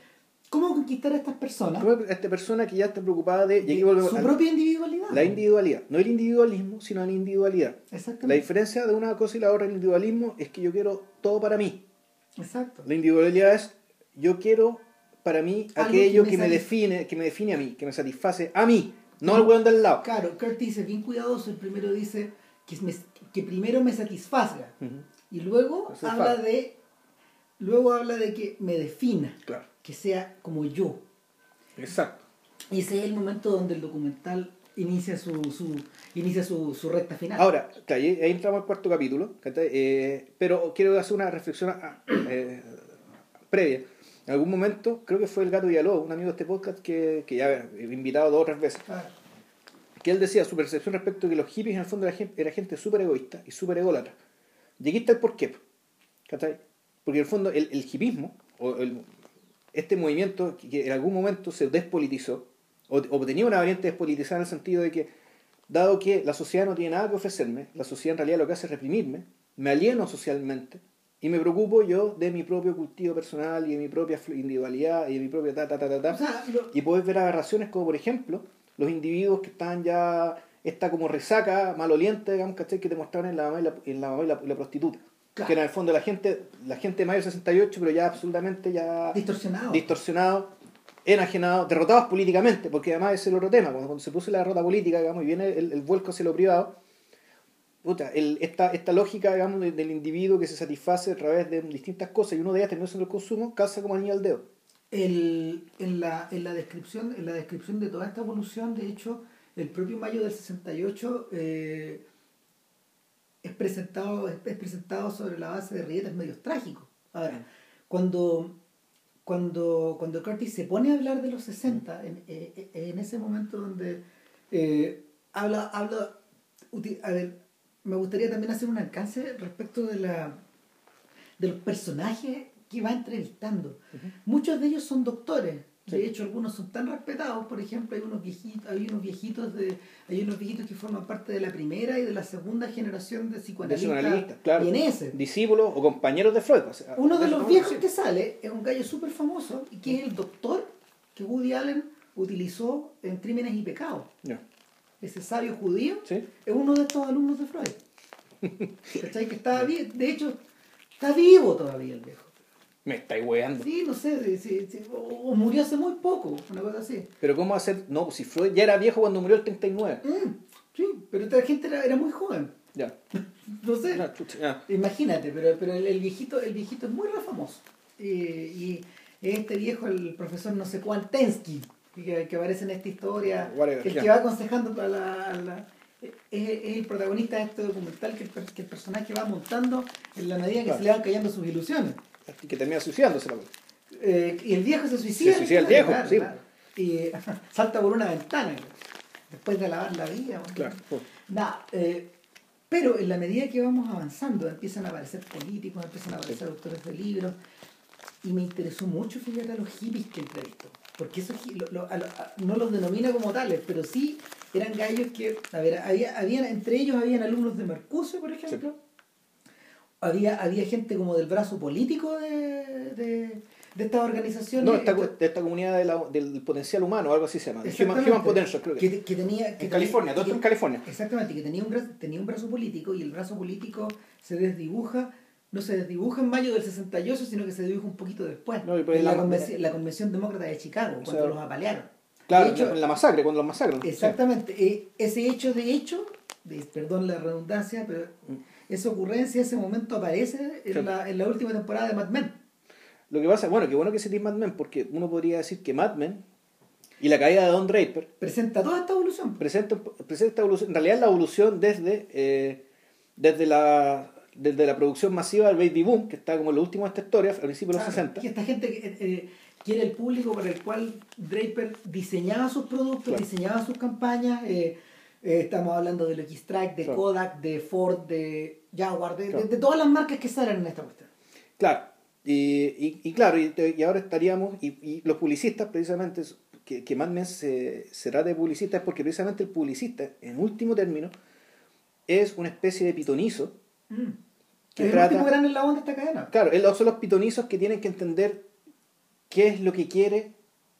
S1: cómo conquistar a estas personas.
S2: A esta persona que ya está preocupada de,
S1: su propia individualidad.
S2: La individualidad, no el individualismo, sino la individualidad.
S1: Exactamente.
S2: La diferencia de una cosa y la otra el individualismo es que yo quiero todo para mí.
S1: Exacto.
S2: La individualidad es yo quiero para mí aquello que me, define, que me define a mí, que me satisface a mí. No al weón del lado.
S1: Claro, Curtis es bien cuidadoso. El primero dice que, que primero me satisfaga. Y luego habla de. Luego habla de que me defina.
S2: Claro.
S1: Que sea como yo.
S2: Exacto.
S1: Y ese es el momento donde el documental inicia su, su inicia su, su, recta final.
S2: Ahora, ahí, entramos al cuarto capítulo, eh, pero quiero hacer una reflexión ah, eh, previa. En algún momento, creo que fue el Gato Villalobos, un amigo de este podcast que, que ya he invitado dos o tres veces, que él decía su percepción respecto de que los hippies en el fondo era gente, era gente súper egoísta y súper ególatra. Y aquí está el porqué. Porque en el fondo el, el hippismo, o este movimiento que en algún momento se despolitizó, o, o tenía una variante despolitizada en el sentido de que, dado que la sociedad no tiene nada que ofrecerme, la sociedad en realidad lo que hace es reprimirme, me alieno socialmente, y me preocupo yo de mi propio cultivo personal y de mi propia individualidad y de mi propia ta ta ta ta ta. Y puedes ver aberraciones como por ejemplo los individuos que están ya esta como resaca maloliente, digamos, ¿cachai? que te mostraron en la mamá y la, en la, mamá y la, prostituta. Que era en el fondo la gente, la gente de mayo 68, pero ya absolutamente ya
S1: distorsionado.
S2: Distorsionado, enajenado, derrotados políticamente, porque además ese es el otro tema, cuando, se puso la derrota política, digamos, y viene el, el vuelco hacia lo privado, puta, el, esta, esta lógica, digamos, de- del individuo que se satisface a través de distintas cosas y uno de ellas termina siendo el consumo, calza como anillo al dedo.
S1: El, en, la, en, la descripción, en la descripción de toda esta evolución, de hecho, el propio mayo del 68 eh, es, presentado, es, es presentado sobre la base de rietes medios trágicos. Ahora, cuando, cuando, cuando Curtis se pone a hablar de los 60, en, eh, en ese momento donde eh, habla, habla, a ver, me gustaría también hacer un alcance respecto de la de los personajes que va entrevistando. Muchos de ellos son doctores. De
S2: Sí.
S1: hecho, algunos son tan respetados. Por ejemplo, hay unos viejitos, hay unos viejitos de, hay unos viejitos que forman parte de la primera y de la segunda generación de
S2: De
S1: psicoanalistas
S2: claro.
S1: vieneses.
S2: Discípulos o compañeros de Freud. o sea,
S1: Uno de
S2: eso
S1: los viejos que sale es un gallo súper famoso y que es el doctor que Woody Allen utilizó en Crímenes y Pecados.
S2: Ya.
S1: Ese sabio judío
S2: ¿Sí?
S1: es uno de estos alumnos de Freud. ¿Cachai? Que vi- de hecho, está vivo todavía el viejo.
S2: Me estáis weando.
S1: Sí, no sé, sí, sí, sí, o, murió hace muy poco, una cosa así.
S2: Pero ¿cómo hacer? No, si Freud ya era viejo cuando murió el 39.
S1: Mm, sí, pero esta gente era, era muy joven.
S2: Ya. [laughs]
S1: No sé.
S2: Ya, chucha, ya.
S1: Imagínate, pero, pero el, el viejito, el viejito es muy famoso. Y, y este viejo, el profesor no sé cuán Tensky, que, que aparece en esta historia,
S2: Whatever,
S1: el que va aconsejando para la, la- es, es el protagonista de este documental que el, que el personaje va montando en la medida que
S2: Claro.
S1: se le van cayendo sus ilusiones.
S2: Y que termina suicidándose la.
S1: Eh, y el viejo se suicida.
S2: Se suicida el viejo,
S1: claro,
S2: sí.
S1: claro. Y [laughs] salta por una ventana después de lavar la vida.
S2: Claro.
S1: Nada, eh, pero en la medida que vamos avanzando, empiezan a aparecer políticos, empiezan a aparecer autores de libros, y me interesó mucho, fíjate, a los hippies que entrevistó. Porque esos hi- lo- lo- a no los denomina como tales, pero sí eran gallos que, a ver, había, habían, entre ellos habían alumnos de Mercucio, por ejemplo. Había, había gente como del brazo político de, de, de estas organizaciones.
S2: No, esta, de esta comunidad de la- del potencial humano, algo así se llama. Human. Human Potential, creo que.
S1: que, que tenía que
S2: en
S1: tenía-
S2: California, todo esto en California.
S1: Exactamente, que tenía un, tenía un brazo político y el brazo político se desdibuja, no se desdibuja en mayo del 68, sino que se dibuja un poquito después,
S2: No,
S1: en
S2: la-
S1: la, convención, la Convención Demócrata de Chicago,
S2: O
S1: cuando
S2: sea,
S1: los apalearon.
S2: Claro,
S1: De hecho,
S2: en la masacre, cuando los masacran.
S1: Exactamente, eh, ese hecho de hecho, de- perdón la redundancia, pero esa ocurrencia, ese momento aparece en,
S2: Sí.
S1: la, en la última temporada de Mad Men.
S2: Lo que pasa, bueno, que bueno que se Mad Men, porque uno podría decir que Mad Men y la caída de Don Draper
S1: Presenta toda esta evolución.
S2: presenta, presenta esta evolución, en realidad la evolución desde, eh, desde, la, desde la producción masiva del Baby Boom, que está como en los últimos de esta historia, al principio de los
S1: Claro,
S2: 60.
S1: Y esta gente que, eh, que era el público para el cual Draper diseñaba sus productos,
S2: Claro.
S1: diseñaba sus campañas. eh, eh, estamos hablando de Lucky Strike, de
S2: Claro.
S1: Kodak, de Ford, de Jaguar, de, de- todas las marcas que salen en esta cuestión.
S2: Claro, y, y, y claro, y, ahora estaríamos, y, los publicistas precisamente, que, que Mad Men se, será de publicistas, porque precisamente el publicista, en último término, es una especie de pitonizo. Que
S1: el
S2: trata-
S1: último gran eslabón de esta cadena.
S2: Claro, son los pitonizos que tienen que entender qué es lo que quiere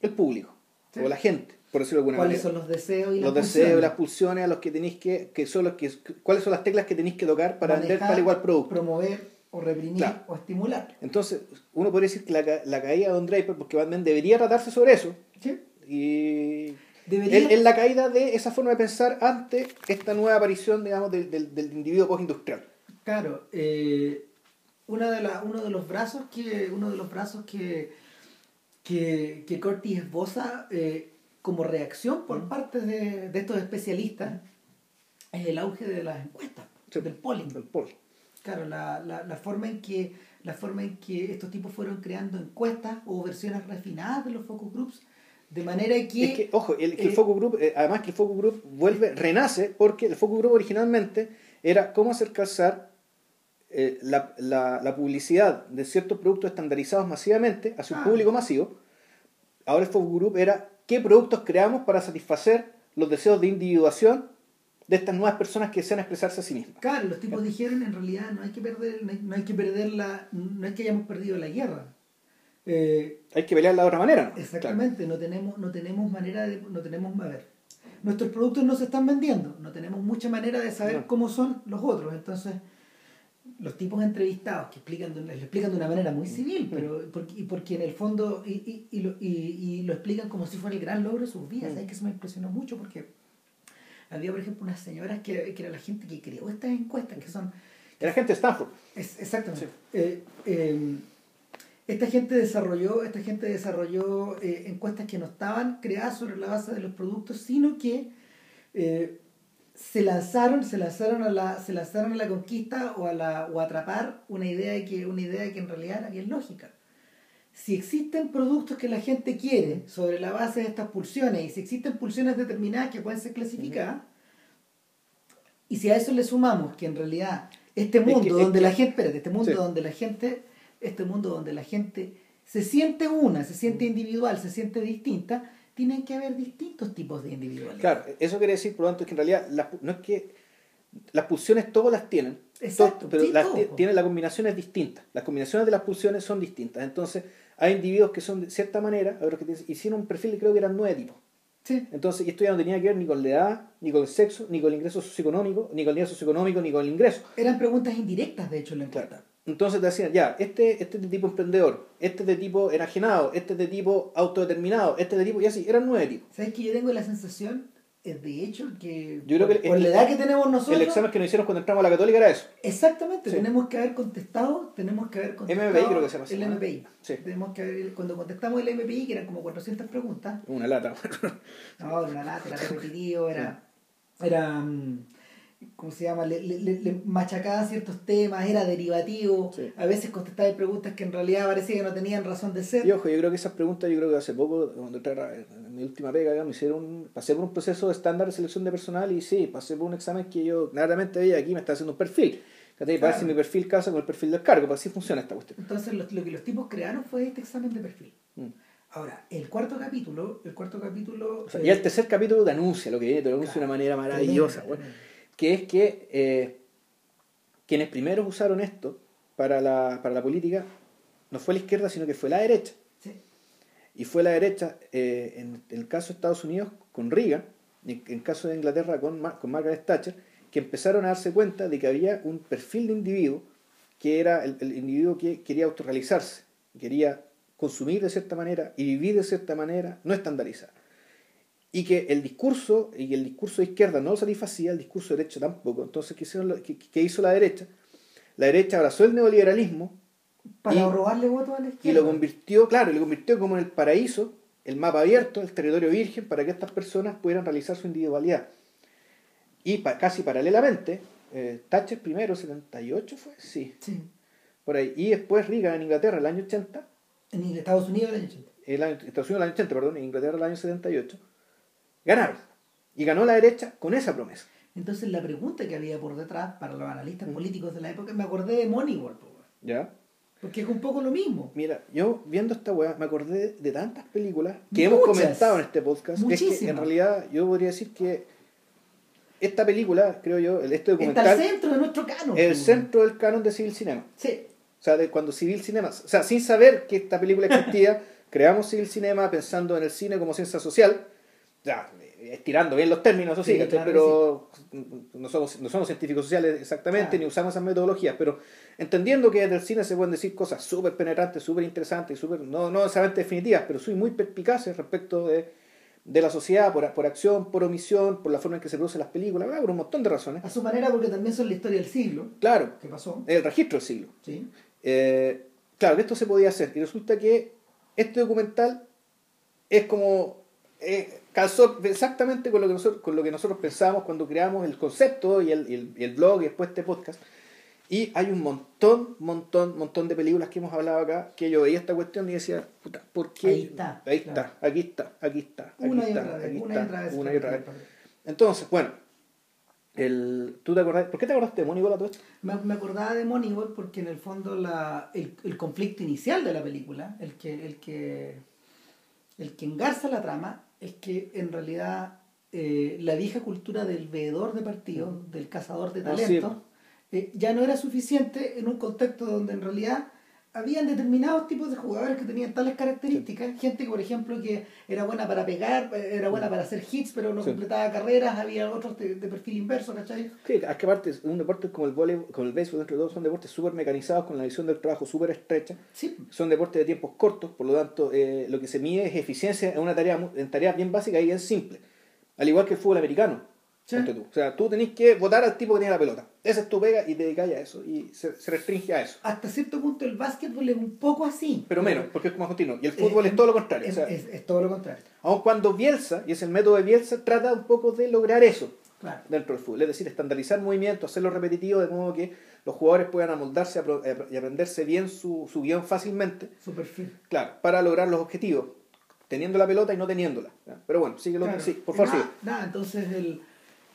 S2: el público,
S1: Sí.
S2: o la gente, por decirlo de alguna
S1: ¿Cuáles
S2: manera.
S1: son los deseos y
S2: los
S1: las
S2: deseos y
S1: pulsiones?
S2: las pulsiones a los que tenéis que, que son los que, cuáles son las teclas que tenéis que tocar para vender
S1: Manejar,
S2: tal igual producto.
S1: Promover o reprimir
S2: Claro.
S1: o estimular.
S2: Entonces, uno podría decir que la, la caída de Don Draper, porque Batman debería tratarse sobre eso,
S1: ¿Sí?
S2: y es es la caída de esa forma de pensar ante esta nueva aparición, digamos, del, del, del individuo postindustrial.
S1: Claro, eh, una de la, uno de los brazos que uno de los brazos que que, que Curtis esboza eh, como reacción por parte de, de estos especialistas es el auge de las encuestas,
S2: Sí.
S1: del polling.
S2: Del Paul.
S1: Claro, la, la, la forma en que la forma en que estos tipos fueron creando encuestas o versiones refinadas de los focus groups, de manera que,
S2: Es que, ojo, el, que el
S1: eh,
S2: focus group, eh, además que el focus group vuelve, renace, porque el focus group originalmente era cómo hacer calzar eh, la, la, la publicidad de ciertos productos estandarizados masivamente hacia un
S1: Ah.
S2: público masivo. Ahora el focus group era qué productos creamos para satisfacer los deseos de individuación de estas nuevas personas que desean expresarse a sí mismas.
S1: Claro, los tipos dijeron en realidad no hay que perder, no hay, no hay que perder la, no es que hayamos perdido la guerra. Eh,
S2: Hay que pelear de otra manera. ¿no?
S1: exactamente, no tenemos, no tenemos manera de, no tenemos, a ver, nuestros productos no se están vendiendo, no tenemos mucha manera de saber
S2: No.
S1: cómo son los otros, entonces los tipos entrevistados que explican de, lo explican de una manera muy civil, pero porque, y porque en el fondo y, y, y lo, y, y lo explican como si fuera el gran logro de sus vidas,
S2: Mm.
S1: es que eso me impresionó mucho porque había, por ejemplo, unas señoras que, que era la gente que creó estas encuestas, que son...
S2: Era gente de Stanford.
S1: Es, exactamente. Eh, eh, esta gente desarrolló, esta gente desarrolló eh, encuestas que no estaban creadas sobre la base de los productos, sino que se lanzaron, se lanzaron a la, se lanzaron a la conquista o a la, o a atrapar una idea que, una idea que en realidad era bien lógica. Si existen productos que la gente quiere sobre la base de estas pulsiones, y si existen pulsiones determinadas que pueden ser clasificadas, y si a eso le sumamos que en realidad este mundo donde la gente, espérate, este mundo donde la gente, este mundo donde la gente se siente una, se siente individual, se siente distinta, tienen que haber distintos tipos de individualidad.
S2: Claro, eso quiere decir, por lo tanto, que en realidad no es que las pulsiones todas las tienen,
S1: Exacto,
S2: pero las tienen, la combinación es distinta. Las combinaciones de las pulsiones son distintas. Entonces, hay individuos que son de cierta manera, otros que hicieron un perfil, creo que eran nueve tipos.
S1: Sí.
S2: Entonces, y esto ya no tenía que ver ni con la edad, ni con el sexo, ni con el ingreso socioeconómico, ni con el nivel socioeconómico, ni con el ingreso.
S1: Eran preguntas indirectas, de hecho, en la encuesta.
S2: Entonces te decían, ya, este, este es de tipo emprendedor, este es de tipo enajenado, este es de tipo autodeterminado, este es de tipo, y así, eran nueve tipos.
S1: ¿Sabes que yo tengo la sensación, de hecho, que,
S2: yo creo que
S1: por, la edad que tenemos nosotros...
S2: El examen que nos hicieron cuando entramos a la católica era eso.
S1: Exactamente, tenemos que haber contestado, tenemos que haber contestado...
S2: MPI creo que se llama.
S1: El MPI. Sí. Tenemos que haber, cuando contestamos el MPI, que eran como 400 preguntas...
S2: Una lata.
S1: no, una lata, era [laughs] repetitivo, era... Era... Mm, ¿cómo se llama? Le, le, le, machacaba ciertos temas, era derivativo, a veces contestaba preguntas que en realidad parecía que no tenían razón de ser.
S2: Y ojo, yo creo que esas preguntas, yo creo que hace poco, cuando en mi última pega, me hicieron, pasé por un proceso de estándar de selección de personal y sí, pasé por un examen que yo claramente veía aquí me está haciendo un perfil. Claro. Para ver si mi perfil casa con el perfil del cargo, para así funciona esta cuestión.
S1: Entonces, lo, que los tipos crearon fue este examen de perfil. Mm. Ahora, el cuarto capítulo, el cuarto capítulo...
S2: y el tercer capítulo te anuncia lo que viene, te lo anuncia de una manera maravillosa. Bueno que es que eh, quienes primero usaron esto para la, para la política no fue la izquierda, sino que fue la derecha. Y fue la derecha, eh, en, el caso de Estados Unidos, con Reagan, y en el caso de Inglaterra, con, con Margaret Thatcher, que empezaron a darse cuenta de que había un perfil de individuo que era el, el individuo que quería autorrealizarse, quería consumir de cierta manera y vivir de cierta manera, no estandarizar y que el discurso y el discurso de izquierda no lo satisfacía, el discurso de derecha tampoco. Entonces, ¿qué, hicieron, qué, hizo la derecha? La derecha abrazó el neoliberalismo
S1: para robarle votos a la izquierda.
S2: Y lo convirtió, claro, lo convirtió como en el paraíso, el mapa abierto, el territorio virgen, para que estas personas pudieran realizar su individualidad. Y casi paralelamente, eh, Thatcher primero, 78 fue, sí.
S1: Sí.
S2: Por ahí. Y después Reagan en Inglaterra, el año 80.
S1: En Estados Unidos el año 80.
S2: El Estados Unidos el año 80, perdón, en Inglaterra el año 78 Ganaron. Y ganó la derecha con esa promesa.
S1: Entonces la pregunta que había por detrás para los analistas políticos de la época, me acordé de Moneyball.
S2: ¿Ya?
S1: Porque es un poco lo mismo.
S2: Mira, yo viendo esta weá me acordé de tantas películas que hemos comentado en este podcast. Es que en realidad yo podría decir que esta película, creo yo, este documental...
S1: Está el centro de nuestro canon.
S2: El centro del canon de Civil Cinema.
S1: Sí.
S2: O sea, de cuando Civil Cinema... O sea, sin saber que esta película existía, [laughs] creamos Civil Cinema pensando en el cine como ciencia social ya, estirando bien los términos, eso sí, pero no, somos, no somos científicos sociales exactamente, ni usamos esas metodologías, pero entendiendo que desde el cine se pueden decir cosas súper penetrantes, súper interesantes, super, no, no necesariamente definitivas, pero soy muy perspicaces respecto de, de la sociedad, por, por, acción, por omisión, por la forma en que se producen las películas, por un montón de razones.
S1: A su manera, porque también son la historia del siglo.
S2: Claro.
S1: ¿Qué pasó?
S2: El registro del siglo.
S1: Sí.
S2: Eh, claro, que esto se podía hacer. Y resulta que este documental es como... Eh, calzó exactamente con lo que nosotros, con lo que nosotros pensábamos cuando creamos el concepto y el, el, blog y después este podcast. Y hay un montón, montón, montón de películas que hemos hablado acá que yo veía esta cuestión y decía, puta, ¿por qué?
S1: Ahí está.
S2: Ahí está, aquí está, aquí está, aquí
S1: una
S2: está,
S1: y otra vez,
S2: aquí
S1: una
S2: está,
S1: y otra vez.
S2: Una y otra vez. Entonces, bueno, el, ¿tú te acordás? ¿Por qué te acordaste de Moneyball a todo esto?
S1: Me, me, acordaba de Moneyball porque en el fondo la, el, el conflicto inicial de la película, el que, el que, el que engarza la trama, es que en realidad eh, la vieja cultura del veedor de partidos, del cazador de talentos, eh, ya no era suficiente en un contexto donde en realidad habían determinados tipos de jugadores que tenían tales características, gente que por ejemplo que era buena para pegar, era buena para hacer hits, pero no completaba carreras, había otros de, perfil inverso, ¿cachai?
S2: Sí, es que aparte un deporte como el voleibol, como el béisbol, entre todos son deportes súper mecanizados, con la visión del trabajo súper estrecha,
S1: sí.
S2: son deportes de tiempos cortos, por lo tanto eh, lo que se mide es eficiencia en una tarea en tareas bien básicas y bien simples, al igual que el fútbol americano. Ponte tú. O sea, tú tenés que votar al tipo que tiene la pelota. Esa es tu pega y te dedicas a eso. Y se, se restringe a eso.
S1: Hasta cierto punto el básquetbol es un poco así.
S2: Pero menos, porque es más continuo. Y el fútbol es, todo lo contrario.
S1: Es,
S2: o sea,
S1: es- es todo lo contrario.
S2: aun cuando Bielsa, y es el método de Bielsa, trata un poco de lograr eso
S1: Claro.
S2: dentro del fútbol. Es decir, estandarizar movimientos, hacerlo repetitivo de modo que los jugadores puedan amoldarse eh, y aprenderse bien su, su guion fácilmente.
S1: Su perfil.
S2: Claro, para lograr los objetivos, teniendo la pelota y no teniéndola. Pero bueno, sigue lo
S1: Claro.
S2: sí, por favor,
S1: nada,
S2: sigue.
S1: nada, entonces el,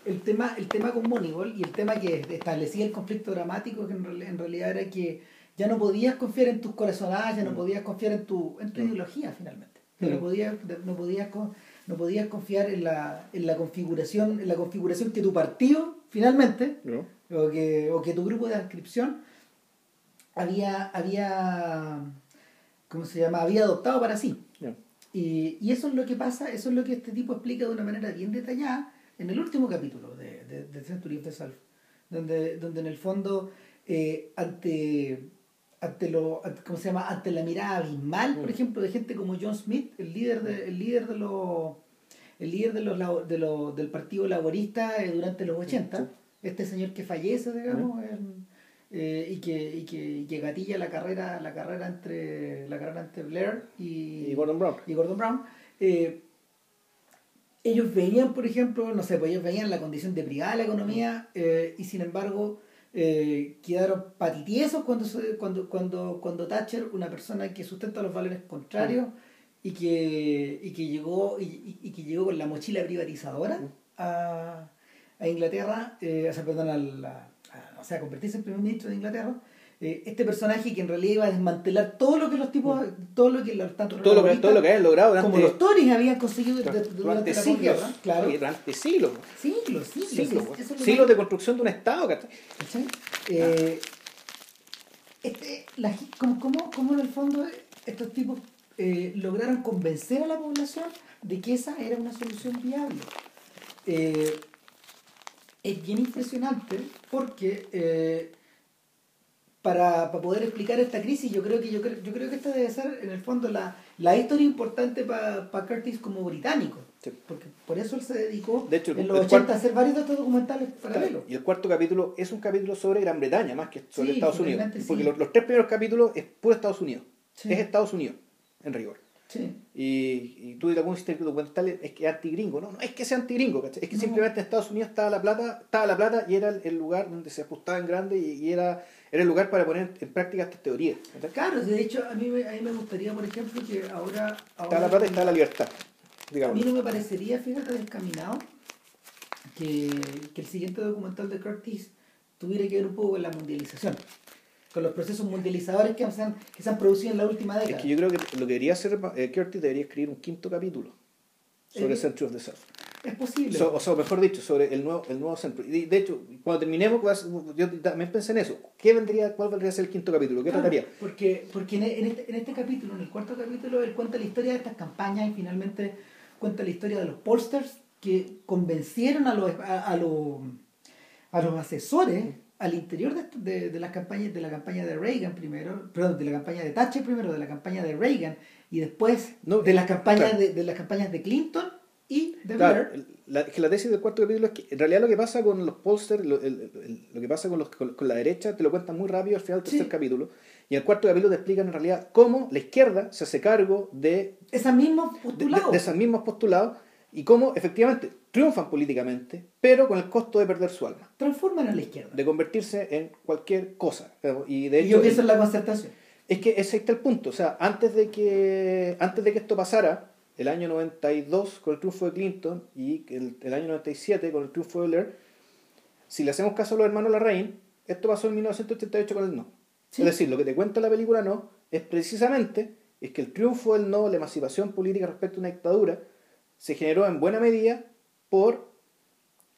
S1: el, tema, el tema con Moneyball y el tema que establecía el conflicto dramático que en, en realidad era que ya no podías confiar en tus corazonadas, ya no
S2: Mm.
S1: podías confiar en tu, en tu
S2: Mm.
S1: ideología finalmente. Ya no
S2: Mm.
S1: podías, no podías, no podías confiar en la, en la configuración, en la configuración que tu partido finalmente
S2: ¿No?
S1: o que, o que tu grupo de adscripción había, había ¿cómo se llama? había adoptado para sí.
S2: Ya.
S1: Y, y eso es lo que pasa, eso es lo que este tipo explica de una manera bien detallada en el último capítulo de, de, de Century of the Self, donde, donde en el fondo, eh, ante, ante, lo, ante- ¿cómo se llama? ante la mirada abismal, por
S2: Mm.
S1: ejemplo, de gente como John Smith, el líder de, el líder de los el líder de los, de los, del Partido Laborista eh, durante los 80,
S2: Sí.
S1: este señor que fallece, digamos, en- eh, y, que, y, que, y que gatilla la carrera, la carrera entre la carrera entre Blair y,
S2: Y Gordon Brown.
S1: y Gordon Brown, eh, ellos veían, por ejemplo, no sé, pues ellos veían la condición deprimida de la economía eh, y sin embargo eh, quedaron patitiesos cuando, cuando, cuando, cuando Thatcher, una persona que sustenta los valores contrarios y, que, y, que llegó, y, y- y que llegó con la mochila privatizadora a, a Inglaterra, eh, o sea, perdón, a, la- a- o sea, a convertirse en primer ministro de Inglaterra. Eh, este personaje que en realidad iba a desmantelar todo lo que los tipos, todo lo que los tanto
S2: Todo lo, que, todo lo que hayan logrado durante,
S1: como los Tories habían conseguido
S2: durante,
S1: durante la
S2: siglos.
S1: posguerra, claro.
S2: Durante siglos.
S1: Siglos, siglos.
S2: Siglos,
S1: es
S2: de construcción de un Estado. ¿cachai?
S1: Eh, este, la como, como, como en el fondo estos tipos eh, lograron convencer a la población de que esa era una solución viable. Eh, es bien impresionante porque eh, para, para poder explicar esta crisis yo creo que yo creo, yo creo que esta debe ser en el fondo la, la historia importante para Curtis como británico
S2: Sí.
S1: porque por eso él se dedicó
S2: De hecho,
S1: en los
S2: el
S1: 80
S2: cuarto-
S1: a hacer varios de estos documentales paralelos
S2: Y el cuarto capítulo es un capítulo sobre Gran Bretaña más que sobre
S1: Sí,
S2: Estados Unidos. Porque
S1: sí.
S2: los, los tres primeros capítulos es puro Estados Unidos. Es Estados Unidos, en rigor.
S1: Sí
S2: Y, y tú dirás, ¿cómo hiciste el documental? Es que es antigringo. No, no es que sea antigringo, ¿cachai? Es que
S1: No.
S2: simplemente en Estados Unidos estaba la plata, estaba la plata y era el, el lugar donde se ajustaba en grande y, y era, era el lugar para poner en práctica estas teorías. ¿cachai?
S1: Claro, de hecho, a mí, me- a mí me gustaría, por ejemplo, que ahora... Ahora
S2: la plata y estaba la libertad.
S1: a
S2: Digamos.
S1: mí no me parecería, fíjate, descaminado que, que el siguiente documental de Curtis tuviera que ver un poco con la mundialización, con los procesos mundializadores que se han, que se han producido en la última
S2: Es
S1: década.
S2: que yo creo que lo que debería hacer eh, Curtis debería escribir un quinto capítulo sobre
S1: Eh,
S2: Century of the South.
S1: Es posible.
S2: So- o sea, mejor dicho, sobre el nuevo, el nuevo centro. Y de hecho, cuando terminemos, yo también pensé en eso. ¿Qué vendría, ¿Cuál vendría a ser el quinto capítulo? ¿Qué
S1: Claro,
S2: trataría?
S1: Porque, porque en, en este, en este capítulo, en el cuarto capítulo, él cuenta la historia de estas campañas y finalmente cuenta la historia de los pollsters que convencieron a los, a, a los, a los asesores al interior de, de, de las campañas, de la campaña de Reagan primero, perdón, de la campaña de Thatcher primero, de la campaña de Reagan y después
S2: No,
S1: de las campañas
S2: claro.
S1: de, de las campañas de Clinton y de
S2: Claro,
S1: Blair.
S2: la, que la tesis del cuarto capítulo es que en realidad lo que pasa con los polsters, lo, el- el- lo que pasa con, los, con, con la derecha, te lo cuentan muy rápido al final del
S1: Sí.
S2: tercer capítulo. Y en el cuarto capítulo te explican en realidad cómo la izquierda se hace cargo de,
S1: Esos mismos
S2: de-
S1: postulados.
S2: de esos mismos postulados y cómo efectivamente triunfan políticamente, pero con el costo de perder su alma,
S1: transforman a la izquierda.
S2: de convertirse en cualquier cosa. Y de
S1: y
S2: hecho,
S1: yo pienso en la concertación.
S2: Es que ese está el punto. O sea, antes de que, antes de que esto pasara, el año 92 con el triunfo de Clinton y el, el año 97 con el triunfo de Blair, si le hacemos caso a los hermanos Larraín, esto pasó en 1988 con el no.
S1: Sí.
S2: Es decir, lo que te cuenta la película no es precisamente es que el triunfo del no, la emancipación política respecto a una dictadura, se generó en buena medida por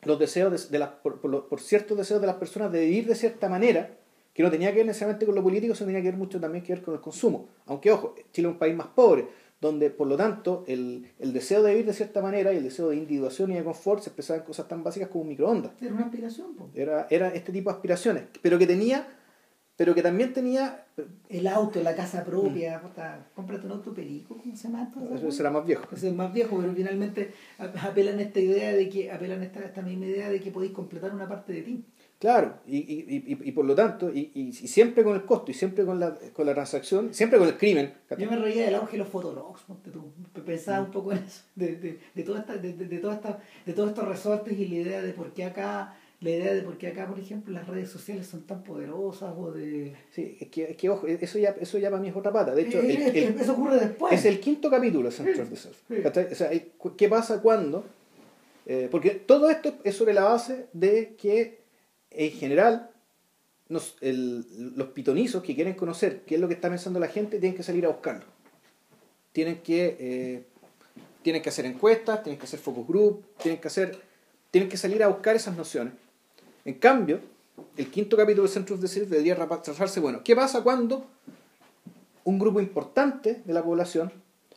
S2: los deseos de, de las, por, por los- por ciertos deseos de las personas de vivir de cierta manera que no tenía que ver necesariamente con lo político, sino tenía que ver mucho también que ver con el consumo. Aunque, ojo, Chile es un país más pobre, donde, por lo tanto, el, el deseo de vivir de cierta manera y el deseo de individuación y de confort se expresaba en cosas tan básicas como un microondas.
S1: Era una aspiración. po.
S2: Era, era este tipo de aspiraciones, pero que tenía pero que también tenía...
S1: El auto, la casa propia, mm. cómprate un auto perico, ¿cómo se llama?
S2: Eso será más viejo.
S1: Eso es más viejo, pero finalmente apelan esta idea de que, apelan esta, esta misma idea de que podéis completar una parte de ti.
S2: Claro, y, y, y, por lo tanto, y, y, siempre con el costo, y siempre con la, con la transacción, siempre con el crimen.
S1: Yo me reía del auge de los fotologs, pensaba un poco en eso, de, de, de, toda esta, de, de, de todos estos resortes y la idea de por qué acá la idea de por qué acá, por ejemplo, las redes sociales son tan poderosas o de...
S2: Sí, es que, es que ojo, eso ya, eso ya para mí es otra pata. De hecho,
S1: eso ocurre después.
S2: Es el quinto capítulo de Central O sea, ¿qué pasa cuando? Eh, porque todo esto es sobre la base de que, en general, nos, el, los pitonizos que quieren conocer qué es lo que está pensando la gente tienen que salir a buscarlo. Tienen que, eh, tienen que hacer encuestas, tienen que hacer focus group, tienen que hacer tienen que salir a buscar esas nociones en cambio, el quinto capítulo de Centro of the debería trazarse, bueno, ¿qué pasa cuando un grupo importante de la población,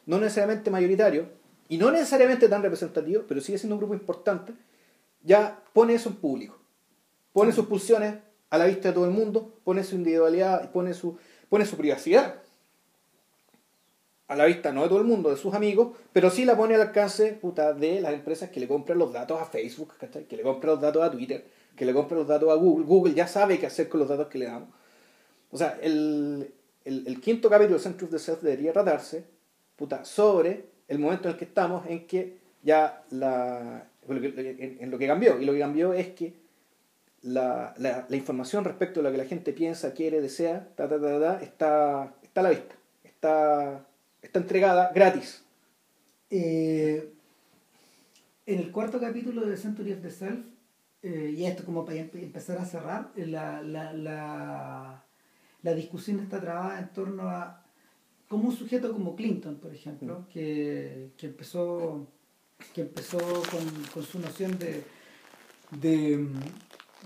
S2: no necesariamente mayoritario, y no necesariamente tan representativo, pero sigue siendo un grupo importante, ya pone eso en público? Pone sus pulsiones a la vista de todo el mundo, pone su individualidad, pone su, pone su privacidad. A la vista no de todo el mundo, de sus amigos, pero sí la pone al alcance puta, de las empresas que le compran los datos a Facebook, que le compran los datos a Twitter, que le compre los datos a Google. Google ya sabe qué hacer con los datos que le damos. O sea, el, el, quinto capítulo de Centro of the Self debería tratarse puta, sobre el momento en el que estamos, en que ya la, en, lo que cambió. Y lo que cambió es que la, la, la, información respecto a lo que la gente piensa, quiere, desea, ta, ta, ta, está, está a la vista. Está, está entregada gratis.
S1: Eh, en el cuarto capítulo de Century of the Self eh, y esto como para empezar a cerrar, eh, la, la, la, la, discusión está trabada en torno a como un sujeto como Clinton, por ejemplo, mm. que, que empezó, que empezó con, con su noción de, de,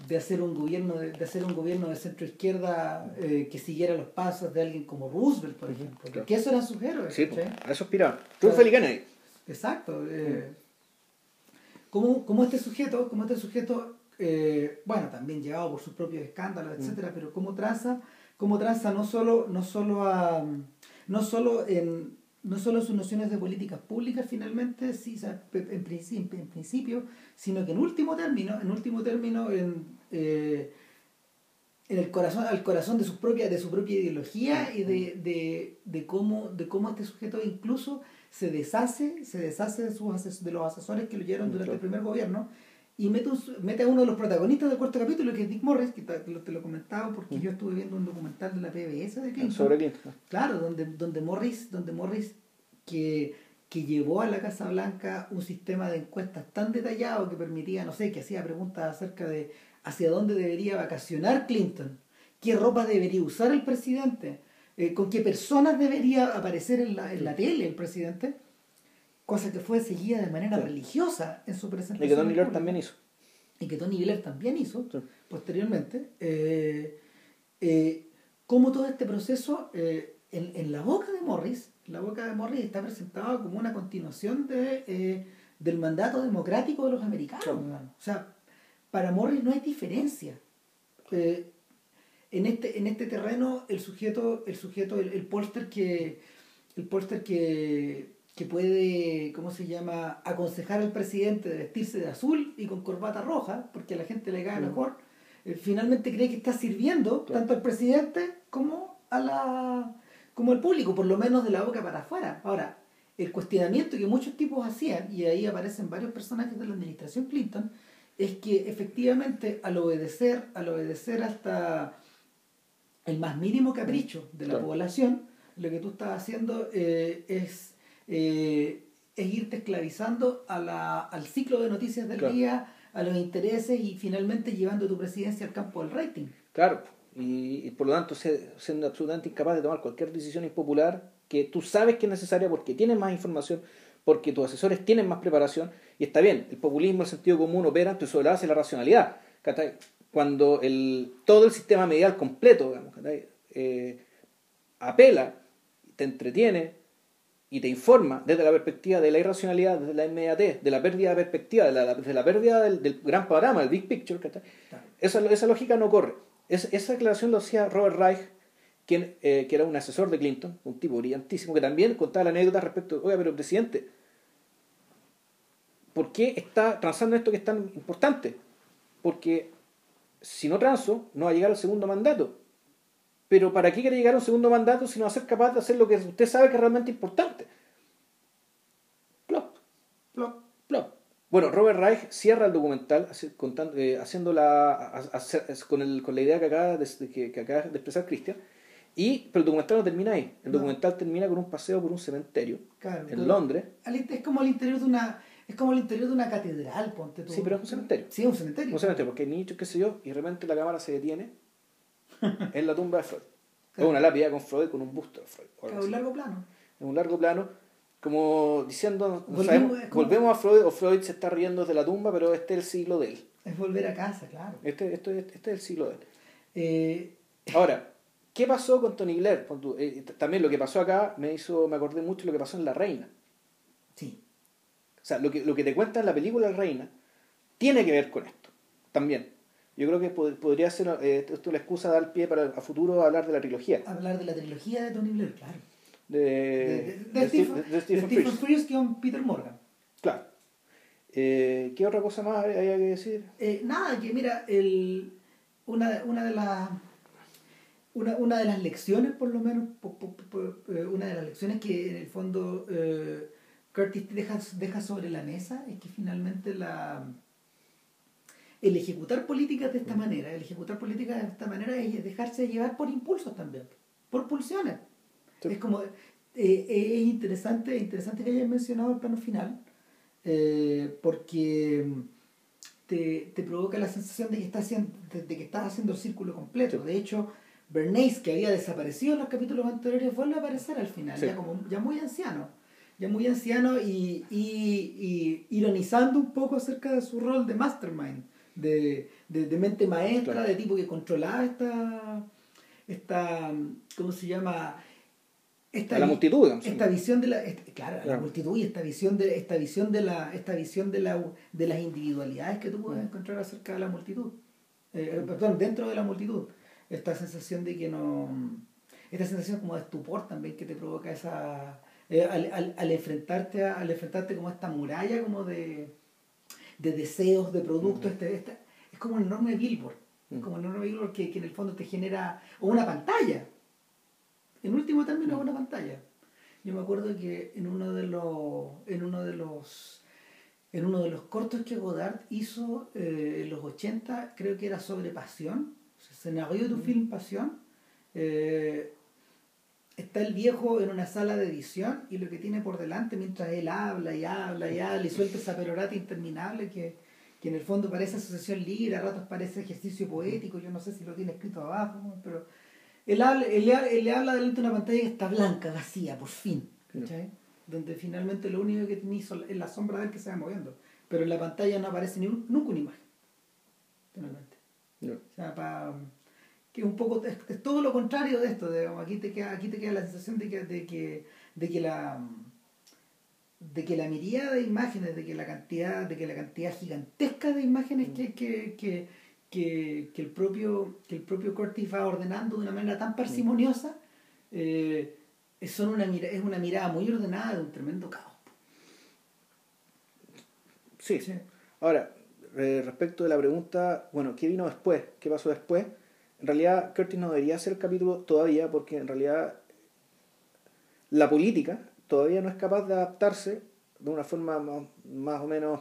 S1: de, hacer un gobierno de, hacer un gobierno de centro izquierda eh, que siguiera los pasos de alguien como Roosevelt, por ejemplo, que eso eran sus héroes.
S2: Sí, a eso aspiraba. Roosevelt
S1: Exacto. Eh, como, este sujeto, como este sujeto eh, bueno, también llevado por sus propios escándalos, mm. etcétera, pero como traza, como traza no solo, no solo a, no solo en no solo sus nociones de políticas públicas finalmente, sí, en, principio, en principio, sino que en último término, en último término, en, eh, en el corazón, al corazón de su propia, de su propia ideología y de, de, de, cómo, de cómo este sujeto incluso se deshace, se deshace de, sus, de los asesores que lo llevaron durante el primer gobierno y mete, mete, a uno de los protagonistas del cuarto capítulo, que es Dick Morris, que te, lo comentaba porque yo estuve viendo un documental de la PBS de Clinton.
S2: Sobre Clinton.
S1: Claro, donde, donde Morris, donde Morris que, que llevó a la Casa Blanca un sistema de encuestas tan detallado que permitía, no sé, que hacía preguntas acerca de hacia dónde debería vacacionar Clinton, qué ropa debería usar el presidente, eh, con qué personas debería aparecer en la, en la tele el presidente, cosa que fue seguida de manera religiosa en su presentación.
S2: Y que Tony Blair también hizo.
S1: Y que Tony Blair también hizo posteriormente. Eh, eh, como todo este proceso, en, en, la boca de Morris, la boca de Morris está presentado como una continuación de, del mandato democrático de los americanos. O sea, para Morris no hay diferencia en este, en este terreno el sujeto, el sujeto, el, el póster que el póster que, que puede, ¿cómo se llama?, aconsejar al presidente de vestirse de azul y con corbata roja, porque a la gente le cae mejor, eh, finalmente cree que está sirviendo tanto al presidente como a la como al público, por lo menos de la boca para afuera. Ahora, el cuestionamiento que muchos tipos hacían, y ahí aparecen varios personajes de la administración Clinton, es que efectivamente al obedecer, al obedecer hasta el más mínimo capricho de la población, lo que tú estás haciendo eh, es, eh, es irte esclavizando a la, al ciclo de noticias del día, a los intereses y finalmente llevando tu presidencia al campo del rating.
S2: Claro, y, por lo tanto siendo absolutamente incapaz de tomar cualquier decisión impopular que tú sabes que es necesaria porque tienes más información, porque tus asesores tienen más preparación, y está bien, el populismo, el sentido común opera sobre la base de la racionalidad cuando el, todo el sistema medial completo digamos, eh, apela, te entretiene y te informa desde la perspectiva de la irracionalidad, desde la inmediatez, de la pérdida de perspectiva, de la, la pérdida del, gran panorama, del big picture, esa, esa lógica no corre. esa declaración lo hacía Robert Reich, quien, eh, que era un asesor de Clinton, un tipo brillantísimo, que también contaba la anécdota respecto, oiga, pero presidente, ¿por qué está transando esto que es tan importante? Porque si no transo, no va a llegar al segundo mandato. Pero ¿para qué quiere llegar a un segundo mandato si no va a ser capaz de hacer lo que usted sabe que es realmente importante? Plop. Plop. Plop. Bueno, Robert Reich cierra el documental contando, eh, haciendo la, con, el, con la idea que acaba de, que, acaba de expresar Cristian. Y, pero el documental no termina ahí. El documental termina con un paseo por un cementerio en Londres.
S1: Es como el interior de una es como el interior de una catedral, ponte tú.
S2: Sí, pero es un cementerio.
S1: Sí, es un cementerio.
S2: Un cementerio, porque hay nichos, qué sé yo, y de repente la cámara se detiene [laughs] en la tumba de Freud. Es una lápida con Freud, con un busto de Freud.
S1: Es un largo plano.
S2: Es un largo plano, como diciendo, volvemos, a Freud, o Freud se está riendo de la tumba, pero este es el siglo de él.
S1: Es volver a casa, claro.
S2: Este, este, este es el siglo de él. Eh... Ahora, ¿qué pasó con Tony Blair? Eh, también lo que pasó acá me hizo, me acordé mucho de lo que pasó en La Reina.
S1: Sí.
S2: O sea, lo que, lo que te cuenta en la película La Reina tiene que ver con esto, también. Yo creo que podría ser eh, esto la excusa de dar pie para a futuro hablar de la trilogía.
S1: Hablar de la trilogía de Tony Blair, claro.
S2: De, de, de, Stephen, de
S1: Stephen, Frears con Peter Morgan.
S2: Claro. Eh, ¿Qué otra cosa más hay que decir?
S1: Eh, nada, que mira, el, una, una de las una, una de las lecciones, por lo menos, eh, una de las lecciones que en el fondo eh, Curtis deja, deja sobre la mesa es que finalmente la el ejecutar políticas de esta manera, el ejecutar políticas de esta manera es dejarse llevar por impulsos también, por pulsiones. Es como, eh, es interesante, interesante que hayas mencionado el plano final, eh, porque te, te, provoca la sensación de que, estás haciendo, de, que estás haciendo el círculo completo. De hecho, Bernays, que había desaparecido en los capítulos anteriores, vuelve a aparecer al final, ya, como, ya muy anciano ya muy anciano y, y, ironizando un poco acerca de su rol de mastermind, de, de, mente maestra, de tipo que controlaba esta, esta ¿cómo se llama?
S2: Esta, la multitud,
S1: esta visión de la claro, la multitud y esta visión de esta visión de la esta visión de la de las individualidades que tú puedes mm. encontrar acerca de la multitud. Eh, perdón dentro de la multitud. Esta sensación de que no esta sensación como de estupor también que te provoca esa eh, al, al, enfrentarte al enfrentarte como esta muralla como de, de deseos, de productos, este, este, es como un enorme billboard, como un enorme billboard que, que, en el fondo te genera, o una pantalla, en último término es una pantalla. Yo me acuerdo que en uno de los, en uno de los, en uno de los cortos que Godard hizo eh, en los 80, creo que era sobre pasión, escenario de un film Pasión, eh, está el viejo en una sala de edición y lo que tiene por delante mientras él habla y habla y habla y suelta esa perorata interminable que, que en el fondo parece asociación libre, a ratos parece ejercicio poético, yo no sé si lo tiene escrito abajo, pero él, habla, él, le habla delante de una pantalla que está blanca, vacía, por fin, donde finalmente lo único que tiene es la sombra de él que se va moviendo, pero en la pantalla no aparece ni nunca una imagen, finalmente. O sea, para que un poco es, todo lo contrario de esto aquí te queda aquí te queda la sensación de que de que de que la de que la mirada de imágenes de que la cantidad de que la cantidad gigantesca de imágenes que, que, que, que, el propio que el propio va ordenando de una manera tan parsimoniosa eh, son una es una mirada muy ordenada de un tremendo caos.
S2: Sí, sí. ahora eh, respecto de la pregunta bueno qué vino después qué pasó después en realidad Curtis no debería el capítulo todavía porque en realidad la política todavía no es capaz de adaptarse de una forma más, o menos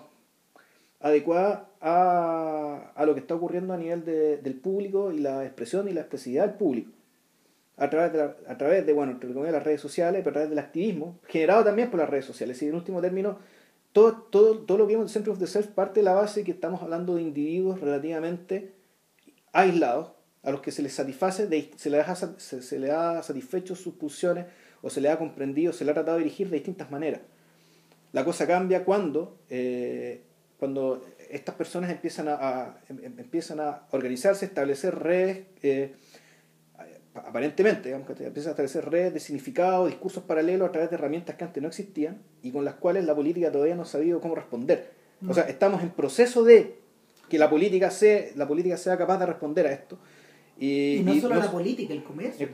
S2: adecuada a, lo que está ocurriendo a nivel de, del público y la expresión y la expresividad del público. A través de, a través de las redes sociales, pero a través del activismo, generado también por las redes sociales. Y en último término, todo, todo, todo lo que vemos en Center of the Self parte de la base que estamos hablando de individuos relativamente aislados, a los que se les satisface, se, les ha, se, le ha satisfecho sus pulsiones o se le ha comprendido, se le ha tratado de dirigir de distintas maneras. La cosa cambia cuando, eh, cuando estas personas empiezan a, em, em, empiezan a organizarse, establecer redes, eh, aparentemente, digamos, que empiezan a establecer redes de significado, discursos paralelos a través de herramientas que antes no existían y con las cuales la política todavía no ha sabido cómo responder. O sea, estamos en proceso de que la política sea, la política sea capaz de responder a esto
S1: Y, no solo la política, el comercio.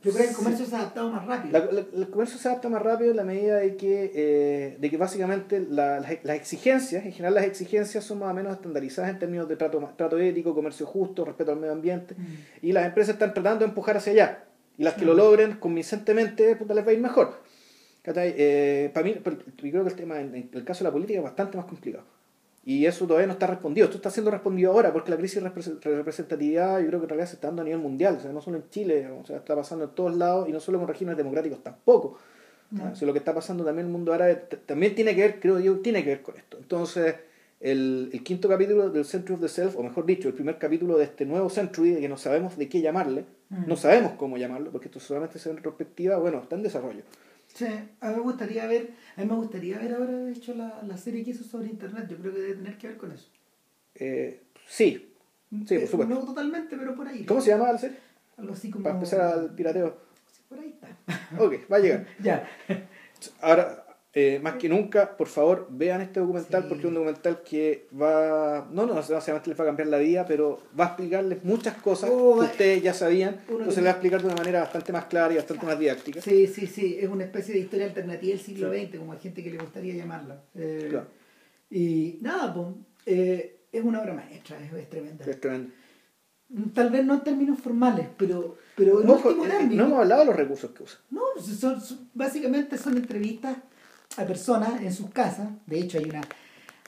S1: Yo creo que el comercio se ha adaptado más rápido.
S2: el comercio se adapta más rápido en la medida de que, eh, de que básicamente las exigencias, en general las exigencias son más o menos estandarizadas en términos de trato, trato ético, comercio justo, respeto al medio ambiente, mm. y las empresas están tratando de empujar hacia allá. Y las que lo logren convincentemente, pues, les va a ir mejor. Eh, para mí, yo creo que el tema, en el caso de la política, es bastante más complicado. Y eso todavía no está respondido. Esto está siendo respondido ahora porque la crisis de representatividad yo creo que en realidad se está dando a nivel mundial. O sea, no solo en Chile, o sea, está pasando en todos lados y no solo con regímenes democráticos tampoco. O sea, lo que está pasando también en el mundo árabe también tiene que ver, creo yo, tiene que ver con esto. Entonces, el, el, quinto capítulo del Century of the Self, o mejor dicho, el primer capítulo de este nuevo Century, de que no sabemos de qué llamarle, no sabemos cómo llamarlo, porque esto solamente es en retrospectiva, bueno, está en desarrollo.
S1: Sí, a mí me gustaría ver, a mí me gustaría ver ahora de hecho la, la serie que hizo sobre internet, yo creo que debe tener que ver con eso.
S2: Eh, sí, sí, por eh, supuesto.
S1: No totalmente, pero por ahí.
S2: ¿Cómo se llama la serie?
S1: Algo así como...
S2: Para empezar al pirateo.
S1: Sí, por ahí está.
S2: Ok, va a llegar. [laughs]
S1: ya.
S2: Ahora, eh, más que nunca, por favor, vean este documental porque es un documental que va, no, no, no necesariamente les va a cambiar la vida, pero va a explicarles muchas cosas oh, que ustedes ya sabían, entonces les va a explicar de una manera bastante más clara y bastante más didáctica.
S1: Sí, sí, sí, es una especie de historia alternativa del siglo XX, como hay gente que le gustaría llamarla. Eh, claro. Y nada, pues, eh, es una obra maestra, es, tremenda.
S2: Es tremenda.
S1: Tal vez no en términos formales, pero, pero
S2: no, no hemos hablado de los recursos que usa.
S1: No, son, básicamente son entrevistas a personas en sus casas. De hecho, hay una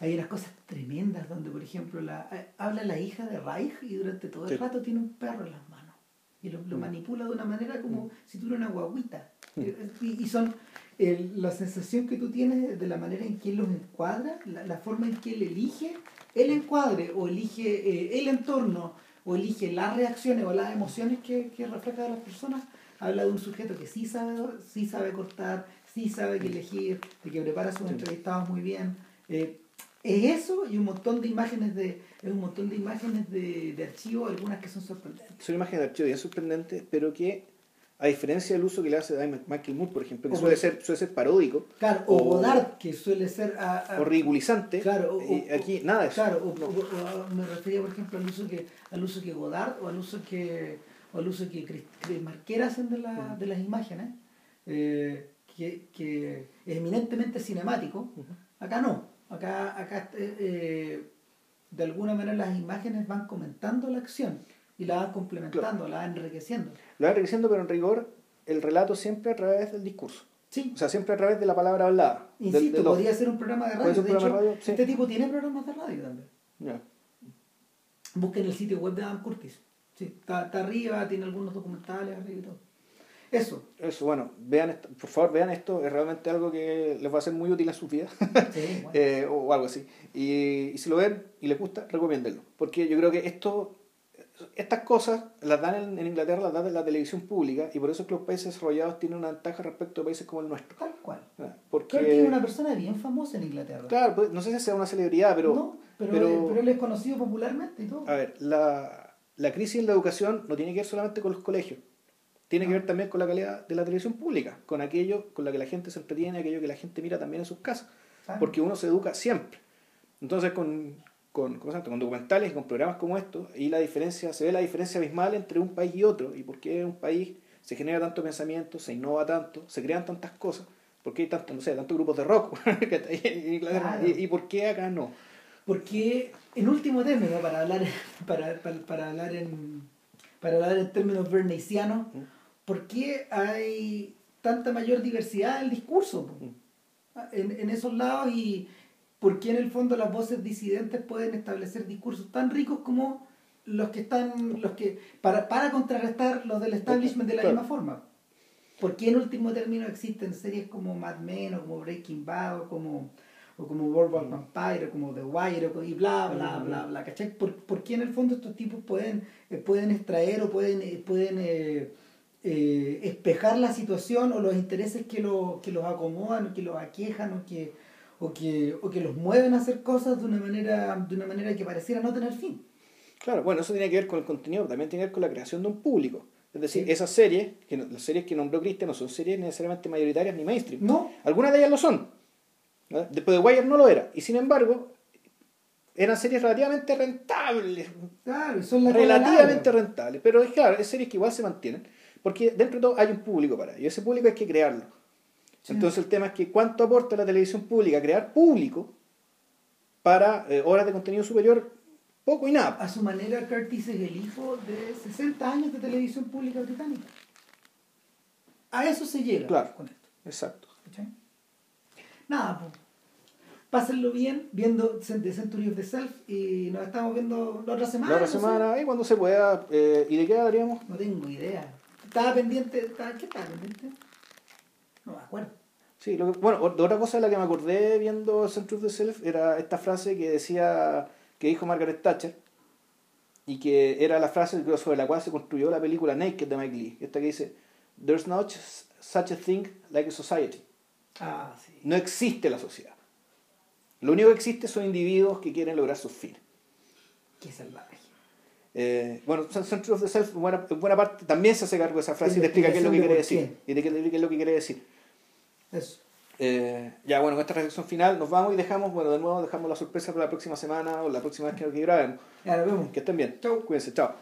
S1: hay unas cosas tremendas donde, por ejemplo, la, eh, habla la hija de Reich y durante todo el rato tiene un perro en las manos. Y lo, lo mm. manipula de una manera como mm. si tuviera una guaguita. Mm. Y, son la sensación que tú tienes de la manera en que él los encuadra, la, forma en que él elige el encuadre o elige eh, el entorno o elige las reacciones o las emociones que, que refleja de las personas. Habla de un sujeto que sí sabe, sí sabe cortar, sí sabe que elegir, de que prepara sus entrevistados muy bien. Eh, es eso y un montón de imágenes de es un montón de imágenes de, de archivo, algunas que son sorprendentes.
S2: Son imágenes de archivo bien sorprendentes, pero que a diferencia del uso que le hace Michael Moore, por ejemplo, que suele ser, suele ser paródico.
S1: Claro, o, Godard, que suele ser...
S2: o ridiculizante.
S1: Claro,
S2: aquí nada de eso.
S1: Claro, me refería, por ejemplo, al uso que, al uso que Godard o al uso que, o al uso que Marquera hacen de, la, mm. de las imágenes. Eh, que, es eminentemente cinemático, acá no. Acá, acá eh, eh, de alguna manera las imágenes van comentando la acción y la van complementando, la van enriqueciendo.
S2: La van enriqueciendo, pero en rigor el relato siempre a través del discurso.
S1: Sí.
S2: O sea, siempre a través de la palabra hablada.
S1: Insisto, podría ser un programa de radio. De hecho, este tipo tiene programas de radio también.
S2: Ya.
S1: Busquen el sitio web de Adam Curtis. Sí, está, está arriba, tiene algunos documentales arriba y todo. Eso.
S2: Eso, bueno, vean esto, por favor vean esto, es realmente algo que les va a ser muy útil en su vida
S1: sí, [laughs]
S2: eh, o algo así. Y, si lo ven y les gusta, recomiéndenlo. Porque yo creo que esto, estas cosas las dan en, Inglaterra, las dan en la televisión pública y por eso es que los países desarrollados tienen una ventaja respecto a países como el nuestro.
S1: Tal cual.
S2: Ah, porque
S1: es una persona bien famosa en Inglaterra.
S2: Claro, pues, no sé si sea una celebridad, pero...
S1: No, pero, pero, él es conocido popularmente y todo.
S2: A ver, la, la crisis en la educación no tiene que ver solamente con los colegios tiene que ver también con la calidad de la televisión pública, con aquello con lo que la gente se entretiene, aquello que la gente mira también en sus casas, porque uno se educa siempre. Entonces, con, con, con documentales y con programas como estos, y la diferencia, se ve la diferencia abismal entre un país y otro, y por qué en un país se genera tanto pensamiento, se innova tanto, se crean tantas cosas, por qué hay tantos, no sé, tantos grupos de rock [laughs] y, por qué acá no.
S1: Porque, en último término, para hablar, [laughs] para, para, hablar en para hablar en términos vernicianos, ¿por qué hay tanta mayor diversidad del discurso en, en esos lados y por qué en el fondo las voces disidentes pueden establecer discursos tan ricos como los que están los que para, para contrarrestar los del establishment de la misma forma ¿por qué en último término existen series como Mad Men o como Breaking Bad o como o como World War Vampire, o como The Wire, y bla, bla, bla, bla, ¿cachai? ¿Por, ¿Por, qué en el fondo estos tipos pueden, eh, pueden extraer o pueden, eh, pueden eh, eh, espejar la situación o los intereses que, lo, que los acomodan o que los aquejan o que, o que, o que los mueven a hacer cosas de una manera, de una manera que pareciera no tener fin?
S2: Claro, bueno, eso tiene que ver con el contenido, también tiene que ver con la creación de un público. Es decir, esas series, que las series que nombró Cristian no son series necesariamente mayoritarias ni mainstream.
S1: No.
S2: Algunas de ellas lo son Después de Wire no lo era. Y sin embargo, eran series relativamente rentables.
S1: Claro, son la
S2: relativamente rentables. Pero es claro, es series que igual se mantienen. Porque dentro de todo hay un público para ello. Ese público hay que crearlo. Entonces el tema es que cuánto aporta la televisión pública crear público para eh, horas de contenido superior, poco y nada.
S1: A su manera, Curtis es el hijo de 60 años de televisión pública británica. A eso se llega
S2: claro, con esto. Exacto.
S1: Nada, pues. Pásenlo bien viendo The Century of the Self y nos estamos viendo la otra semana.
S2: La otra semana, y cuando se pueda. Eh, ¿Y de qué hablaríamos?
S1: No tengo idea. Estaba pendiente. ¿Qué estaba pendiente? No me acuerdo.
S2: Sí, bueno, otra cosa de la que me acordé viendo Century of the Self era esta frase que decía, que dijo Margaret Thatcher, y que era la frase sobre la cual se construyó la película Naked de Mike Lee. Esta que dice, There's no such a thing like a society.
S1: Ah, sí.
S2: No existe la sociedad. Lo único que existe son individuos que quieren lograr sus fines.
S1: Qué salvaje.
S2: Eh, bueno, Century of the Self, en buena, buena, parte, también se hace cargo de esa frase y te explica qué es lo que quiere decir. Y de qué, qué es lo que quiere decir.
S1: Eso.
S2: Eh, ya, bueno, con esta reflexión final nos vamos y dejamos, bueno, de nuevo dejamos la sorpresa para la próxima semana o la próxima vez que, que grabemos.
S1: Ya, lo vemos.
S2: Que estén bien.
S1: Chau.
S2: Cuídense, chao.